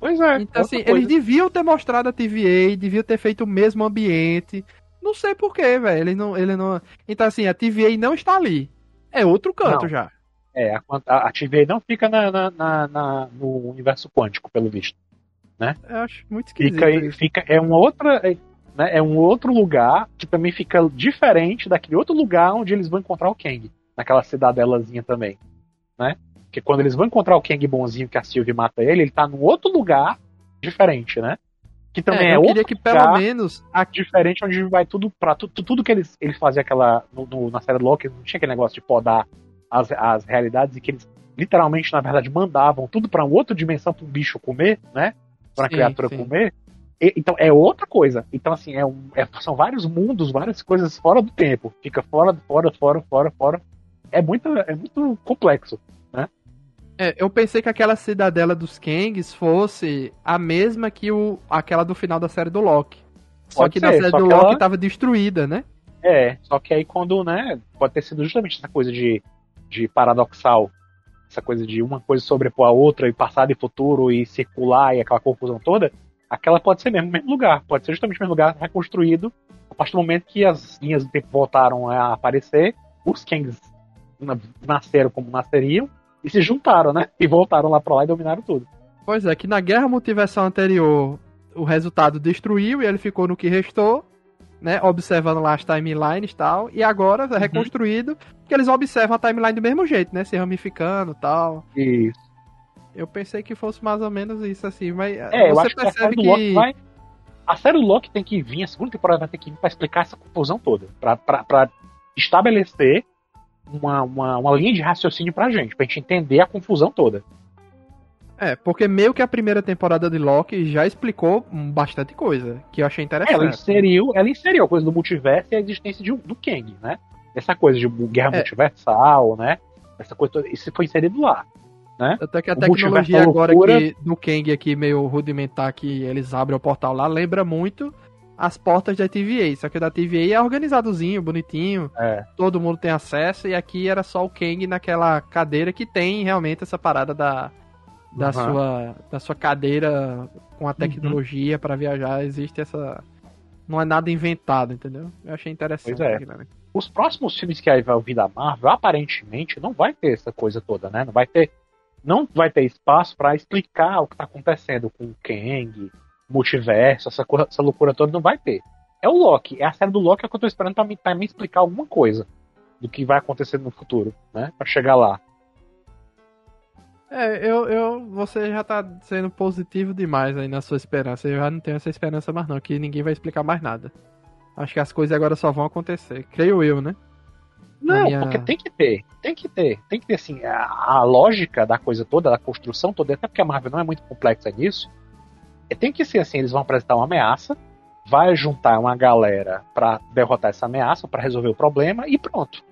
Pois é. Então, assim, eles deviam ter mostrado a TVA, deviam ter feito o mesmo ambiente. Não sei porquê, velho. Ele não, ele não. Então, assim, a TVA não está ali. É outro canto Não. já. É, a, a, TVA não fica na, na- na- na- no universo quântico, pelo visto. Eu acho muito esquisito. Fica, isso. fica, é uma outra. é, né, é um outro lugar que também fica diferente daquele outro lugar onde eles vão encontrar o Kang. Naquela cidadelazinha também. Né? Porque quando eles vão encontrar o Kang bonzinho que a Sylvie mata ele, ele tá num outro lugar diferente, né? Que também É, é, eu outro queria que pelo menos aqui diferente onde vai tudo pra tu- tu- tudo que eles, eles faziam aquela no, no- na série do Loki, não tinha aquele negócio de podar as, as realidades e que eles literalmente na verdade mandavam tudo pra uma outra dimensão pra um bicho comer, né? Sim, criatura sim. comer. E- então é outra coisa. Então assim, é um, é- são vários mundos, várias coisas fora do tempo. Fica fora, fora, fora, fora, fora. É muito, é muito complexo. É, eu pensei que aquela cidadela dos Kangs fosse a mesma que o, aquela do final da série do Loki. Só Pode que na ser, série só do Loki ela- tava destruída, né? É, só que aí quando, né, pode ter sido justamente essa coisa de, de paradoxal, essa coisa de uma coisa sobrepor a outra, e passado e futuro, e circular, e aquela confusão toda, aquela pode ser mesmo o mesmo lugar, pode ser justamente o mesmo lugar reconstruído, a partir do momento que as linhas do tempo voltaram a aparecer, os Kangs na- nasceram como nasceriam, e se juntaram, né, e voltaram lá pra lá e dominaram tudo. Pois é, que na guerra multiversal anterior o resultado destruiu e ele ficou no que restou, né? Observando lá as timelines e tal. E agora é reconstruído, que eles observam a timeline do mesmo jeito, né? Se ramificando e tal. Isso. Eu pensei que fosse mais ou menos isso, assim, mas É, você acho que a série percebe que. Vai. A série do Loki tem que vir, a segunda temporada vai ter que vir pra explicar essa confusão toda. Pra, pra, pra estabelecer uma, uma, uma linha de raciocínio pra gente, pra gente entender a confusão toda. É, porque meio que a primeira temporada de Loki já explicou bastante coisa, que eu achei Ela interessante. inseriu, ela inseriu a coisa do multiverso e a existência de, do Kang, né? Essa coisa de guerra É. multiversal, né? Essa coisa toda, isso foi inserido lá. Até que a O tecnologia agora que, do Kang aqui, meio rudimentar, que eles abrem o portal lá, lembra muito as portas da TVA. Só que da TVA é organizadozinho, bonitinho. É. Todo mundo tem acesso. E aqui era só o Kang naquela cadeira que tem realmente essa parada da, da, Uhum. sua, da sua cadeira com a tecnologia pra viajar. Existe essa. Não é nada inventado, entendeu? Eu achei interessante. Pois é. aquilo ali. Os próximos filmes que aí vai vir da Marvel, aparentemente, não vai ter essa coisa toda, né? Não vai ter, não vai ter espaço pra explicar o que tá acontecendo com o Kang, multiverso, essa, cor- essa loucura toda, não vai ter. É o Loki, é a série do Loki que eu tô esperando pra me, pra me explicar alguma coisa do que vai acontecer no futuro, né? Pra chegar lá. É, eu, eu, você já tá sendo positivo demais aí na sua esperança. Eu já não tenho essa esperança mais não, que ninguém vai explicar mais nada. Acho que as coisas agora só vão acontecer. Creio eu, né? Não, minha- porque tem que ter, tem que ter, tem que ter assim, a, a lógica da coisa toda, da construção toda, até porque a Marvel não é muito complexa nisso, é, tem que ser assim, eles vão apresentar uma ameaça, vai juntar uma galera pra derrotar essa ameaça, pra resolver o problema e pronto.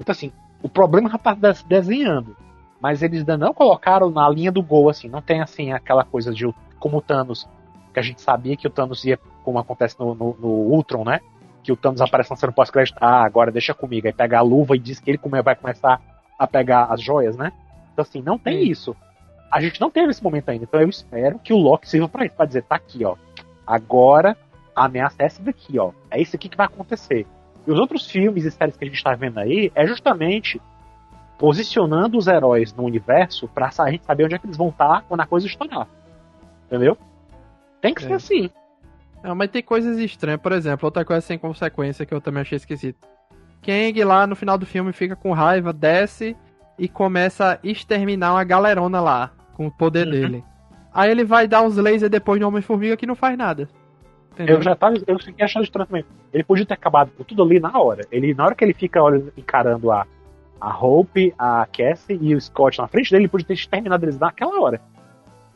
Então assim, o problema já tá des- desenhando, mas eles ainda não colocaram na linha do gol assim, não tem assim aquela coisa de o- como o Thanos, que a gente sabia que o Thanos ia, como acontece no, no, no Ultron, né? que o Thanos aparece na cena pós-crédito, ah, agora deixa comigo, aí pega a luva e diz que ele vai começar a pegar as joias, né? Então assim, não tem isso. A gente não teve esse momento ainda, então eu espero que o Loki sirva pra isso, pra dizer, tá aqui, ó. Agora a ameaça é essa daqui, ó. É isso aqui que vai acontecer. E os outros filmes e séries que a gente tá vendo aí é justamente posicionando os heróis no universo pra a gente saber onde é que eles vão estar quando a coisa estourar. Entendeu? Tem que ser É. assim. Não, mas tem coisas estranhas. Por exemplo, outra coisa sem consequência que eu também achei esquisito. Kang lá no final do filme fica com raiva, desce e começa a exterminar uma galerona lá, com o poder Uhum. dele. Aí ele vai dar uns lasers depois no Homem-Formiga que não faz nada. Entendeu? Eu já tava, eu fiquei achando estranho também. Ele podia ter acabado com tudo ali na hora. Ele, na hora que ele fica olhando, encarando a, a Hope, a Cassie e o Scott na frente dele, ele podia ter terminado eles naquela hora.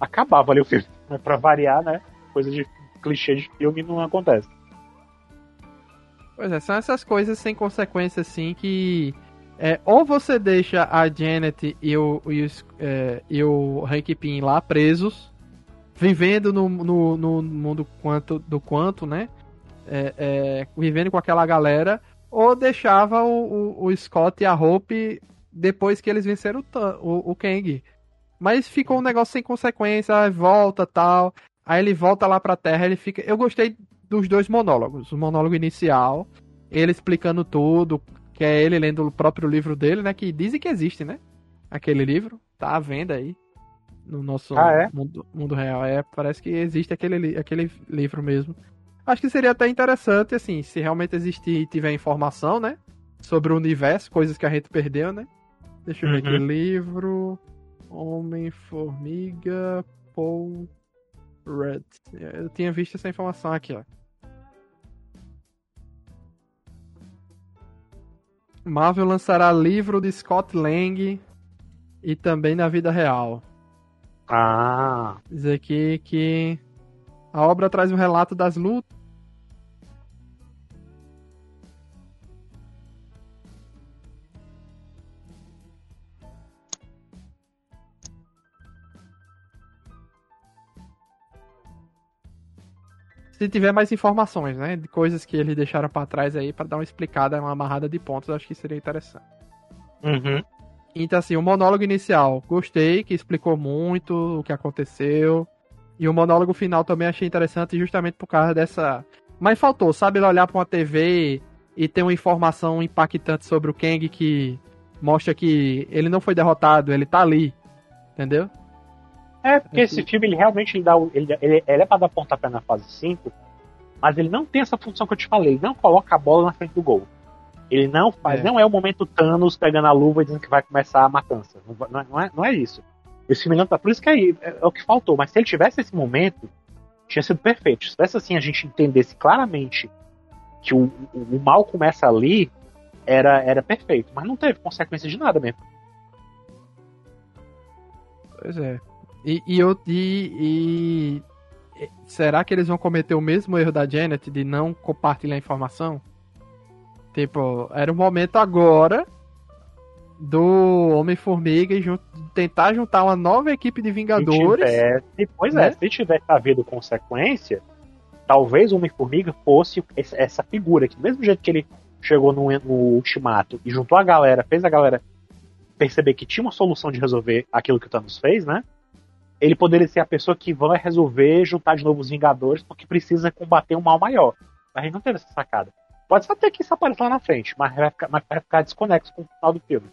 Acabava ali o filme. Mas pra variar, né? Coisa de clichê de filme não acontece. Pois é, são essas coisas sem consequência, assim, que. É, ou você deixa a Janet e o, e o, é, e o Hank Pym lá presos, vivendo no, no, no mundo quanto, do quanto, né? É, é, vivendo com aquela galera, ou deixava o, o, o Scott e a Hope depois que eles venceram o, o, Kang. Mas ficou um negócio sem consequência, volta tal. Aí ele volta lá pra Terra, ele fica. Eu gostei dos dois monólogos. O monólogo inicial, ele explicando tudo, que é ele lendo o próprio livro dele, né? Que dizem que existe, né? Aquele livro, tá à venda aí. No nosso Ah, é? mundo, mundo real. É, parece que existe aquele, aquele livro mesmo. Acho que seria até interessante, assim, se realmente existir e tiver informação, né? Sobre o universo, coisas que a gente perdeu, né? Deixa eu ver aqui. Uhum. Livro. Homem-Formiga. Paul Rudd. Eu tinha visto essa informação aqui, ó. Marvel lançará livro de Scott Lang e também na vida real. Ah, Diz aqui que a obra traz um relato das lutas. Se tiver mais informações, né? De coisas que eles deixaram pra trás aí pra dar uma explicada, uma amarrada de pontos, acho que seria interessante. uhum. Então, assim, o monólogo inicial, gostei, que explicou muito o que aconteceu. E o monólogo final também achei interessante, justamente por causa dessa. Mas faltou, sabe, ele olhar pra uma TV e ter uma informação impactante sobre o Kang que mostra que ele não foi derrotado, ele tá ali. Entendeu? É, porque esse filme ele realmente ele dá, ele, ele, ele é pra dar pontapé na fase 5, mas ele não tem essa função que eu te falei, ele não coloca a bola na frente do gol. Ele não faz, É. não é o momento Thanos pegando a luva e dizendo que vai começar a matança. Não é- não é, não é isso. Esse filme não tá. Por isso que é, é, é o que faltou. Mas se ele tivesse esse momento, tinha sido perfeito. Se tivesse assim, a gente entendesse claramente que o, o, o mal começa ali, era, era perfeito. Mas não teve consequência de nada mesmo. Pois é. E, e, eu, e, e- será que eles vão cometer o mesmo erro da Janet de não compartilhar informação? Tipo, era o momento agora do Homem-Formiga e tentar juntar uma nova equipe de Se Vingadores. tivesse, pois né? é, se tivesse havido consequência, talvez o Homem-Formiga fosse essa figura que, do mesmo jeito que ele chegou no, no Ultimato e juntou a galera, fez a galera perceber que tinha uma solução de resolver aquilo que o Thanos fez, né? Ele poderia ser a pessoa que vai resolver juntar de novo os Vingadores porque precisa combater um mal maior. Mas a gente não teve essa sacada. Pode só ter que isso aparecer lá na frente, mas vai ficar, mas vai ficar desconexo com o final do filme.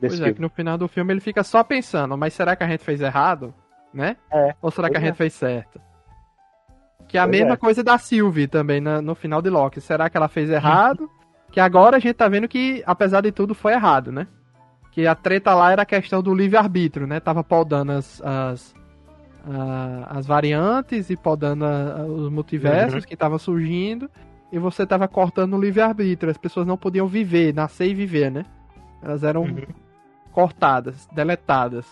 Desse pois é, que no final do filme ele fica só pensando, mas será que a gente fez errado? Né? É, Ou será que a gente é. fez certo? Que é a pois mesma é. coisa da Sylvie também no, no final de Loki. Será que ela fez errado? que agora a gente tá vendo que, apesar de tudo, foi errado, né? Que a treta lá era a questão do livre-arbítrio, né? Tava podando as, as, as variantes e podando os multiversos uhum. que estavam surgindo. E você tava cortando o livre-arbítrio. As pessoas não podiam viver, nascer e viver, né? Elas eram uhum. cortadas, deletadas.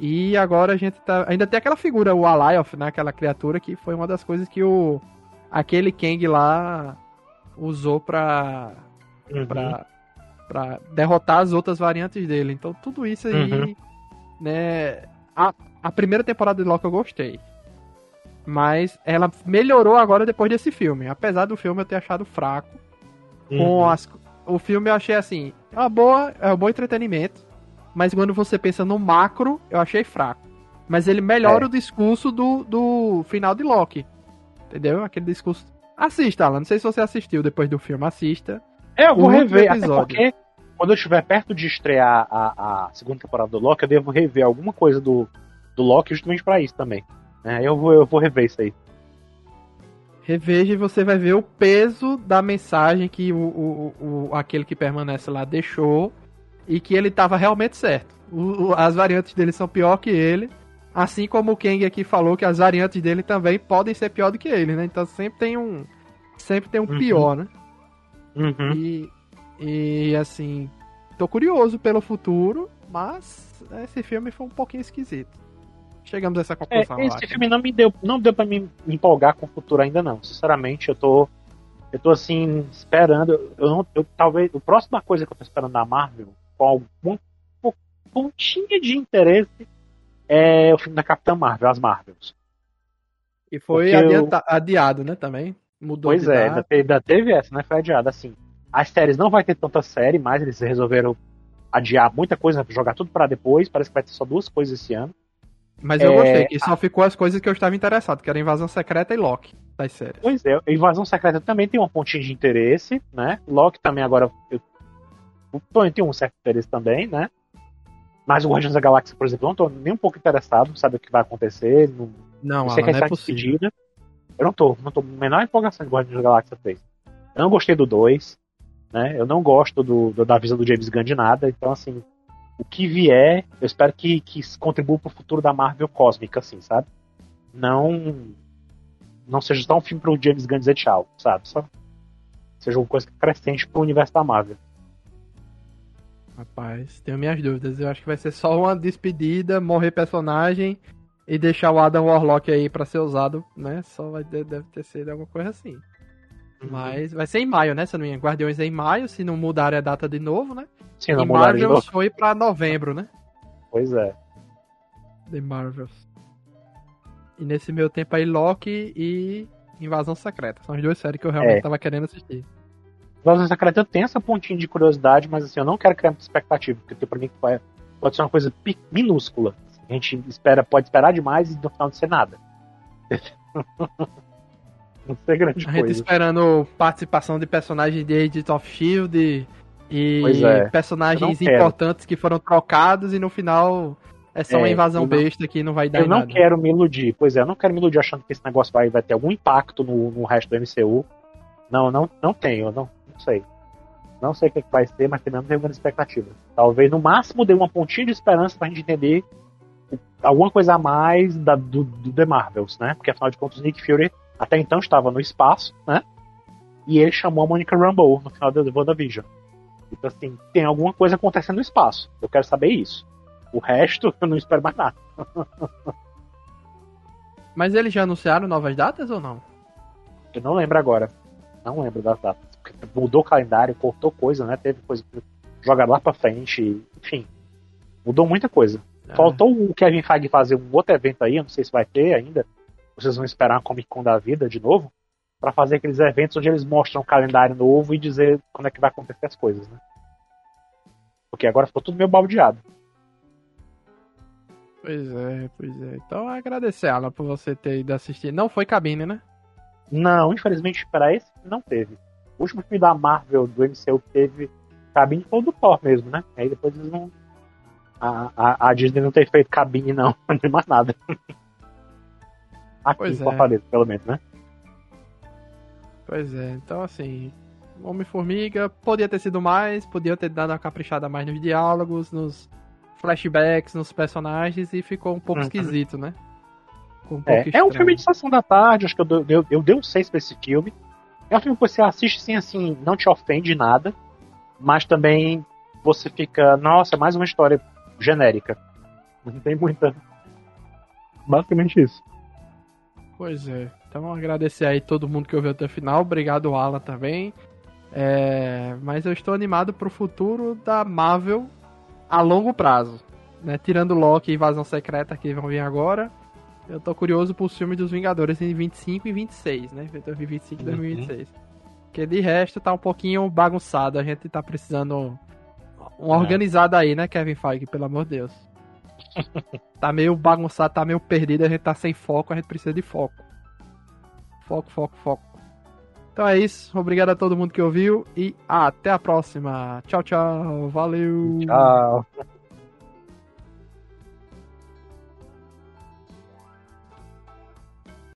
E agora a gente tá. Ainda tem aquela figura, o Alioth, né? Aquela criatura que foi uma das coisas que o. Aquele Kang lá usou pra. Uhum. pra, pra derrotar as outras variantes dele. Então tudo isso aí. Uhum. Né. A, a primeira temporada de Loki eu gostei. Mas ela melhorou agora depois desse filme. Apesar do filme eu ter achado fraco. Uhum. Com as, o filme eu achei assim. É uma boa. É um bom entretenimento mas quando você pensa no macro, eu achei fraco. Mas ele melhora é. o discurso do, do final de Loki. Entendeu? Aquele discurso. Assista, Alan. Não sei se você assistiu depois do filme. Assista. É, eu vou rever. Até porque quando eu estiver perto de estrear a, a segunda temporada do Loki, eu devo rever alguma coisa do, do Loki justamente para isso também. É, eu, vou, eu vou rever isso aí. Reveja e você vai ver o peso da mensagem que o, o, o aquele que permanece lá deixou e que ele estava realmente certo. O, as variantes dele são pior que ele, assim como o Kang aqui falou que as variantes dele também podem ser pior do que ele, né? Então sempre tem um sempre tem um uhum. pior, né? Uhum. E, e assim, tô curioso pelo futuro, mas esse filme foi um pouquinho esquisito. Chegamos a essa conclusão. É, esse filme não me deu, não deu para me empolgar com o futuro ainda não. Sinceramente, eu tô eu tô assim esperando, eu não, eu talvez a próxima coisa que eu tô esperando da Marvel com alguma pontinha de interesse é o filme da Capitã Marvel, as Marvels. E foi adianta, eu... adiado, né, também. Mudou Pois é, ainda teve, ainda teve, essa, né? Foi adiado, assim. As séries não vai ter tanta série, mas eles resolveram adiar muita coisa, jogar tudo para depois. Parece que vai ter só duas coisas esse ano. Mas eu é... gostei, que só ficou as coisas que eu estava interessado, que era Invasão Secreta e Loki, das séries. Pois é, Invasão Secreta também tem uma pontinha de interesse, né? Loki também agora eu o Tony tem um certo interesse também, né? Mas o Guardiões da Galáxia, por exemplo, eu não tô nem um pouco interessado, sabe o que vai acontecer. Não, não, Alan, que não é possível. Eu não tô, não tô menor empolgação de Guardiões da Galáxia 3. Eu não gostei do 2, né? Eu não gosto do, do, da visão do James Gunn de nada, então assim, o que vier, eu espero que, que contribua pro futuro da Marvel cósmica, assim, sabe? Não não seja só um filme pro James Gunn dizer tchau, sabe? Só seja uma coisa crescente pro universo da Marvel. Rapaz, tenho minhas dúvidas. Eu acho que vai ser só uma despedida, morrer personagem e deixar o Adam Warlock aí para ser usado, né? Só vai deve ter sido alguma coisa assim. Uhum. Mas vai ser em maio, né? Se não me engano. Guardiões é em maio, se não mudarem a data de novo, né? Sim, não e Marvels foi pra novembro, né? Pois é. The Marvels. E nesse meu tempo aí, Loki e Invasão Secreta. São as duas séries que eu realmente é. tava querendo assistir. Invasão Secreta eu tenho essa pontinha de curiosidade, mas assim, eu não quero criar muita expectativa, porque pra mim pode ser uma coisa minúscula. A gente espera, pode esperar demais e no final não ser nada. não ser grande a coisa. gente esperando participação de personagens de Agents of Shield e é. personagens importantes que foram trocados e no final é só é, uma invasão não, besta que não vai dar Eu não quero me iludir, pois é, eu não quero me iludir achando que esse negócio vai, vai ter algum impacto no, no resto do MCU. Não, não, não tenho, não, não sei. Não sei o que, vai ser, mas também não tenho grande expectativa. Talvez no máximo dê uma pontinha de esperança pra gente entender alguma coisa a mais da, do, do The Marvels, né? Porque afinal de contas, Nick Fury até então estava no espaço, né? E ele chamou a Monica Rambeau no final da WandaVision. Então, assim, tem alguma coisa acontecendo no espaço. Eu quero saber isso. O resto, eu não espero mais nada. Mas eles já anunciaram novas datas ou não? Eu não lembro agora. Não lembro das datas. Mudou o calendário, cortou coisa, né? Teve coisa jogar lá pra frente, enfim. Mudou muita coisa. É. Faltou o Kevin Feige fazer um outro evento aí, eu não sei se vai ter ainda, vocês vão esperar a Comic Con da vida de novo para fazer aqueles eventos onde eles mostram o calendário novo e dizer quando é que vai acontecer as coisas, né? Porque agora ficou tudo meio baldeado. Pois é, pois é. Então agradecer, Alan, por você ter ido assistir. Não foi cabine, né? Não, infelizmente para esse não teve. O último filme da Marvel do MCU que teve cabine foi o do Thor mesmo, né? Aí depois eles não. A, a, a Disney não tem feito cabine, não, tem mais nada. Aqui Pois em é. Fortaleza, pelo menos, né? Pois é, então assim, Homem-Formiga podia ter sido mais, podia ter dado uma caprichada mais nos diálogos, nos flashbacks, nos personagens e ficou um pouco Uhum. esquisito, né? Um É, pouco é um estranho. filme de sessão da tarde, acho que eu, eu, eu dei um 6 pra esse filme. É um filme que você assiste sem assim, não te ofende nada, mas também você fica, nossa, é mais uma história genérica. Não tem muita. Basicamente isso. Pois é. Então agradecer aí todo mundo que ouviu até o final. Obrigado, Alan, também. É, Mas eu estou animado pro futuro da Marvel a longo prazo. Né? Tirando Loki e Invasão Secreta que vão vir agora. Eu tô curioso pro filme dos Vingadores em 25 e 26, né? 2025 e Uhum. 2026. Porque de resto tá um pouquinho bagunçado. A gente tá precisando um É. organizado aí, né, Kevin Feige? Pelo amor de Deus. tá meio bagunçado, tá meio perdido, a gente tá sem foco, a gente precisa de foco. Foco, foco, foco. Então é isso. Obrigado a todo mundo que ouviu e até a próxima. Tchau, tchau. Valeu. Tchau.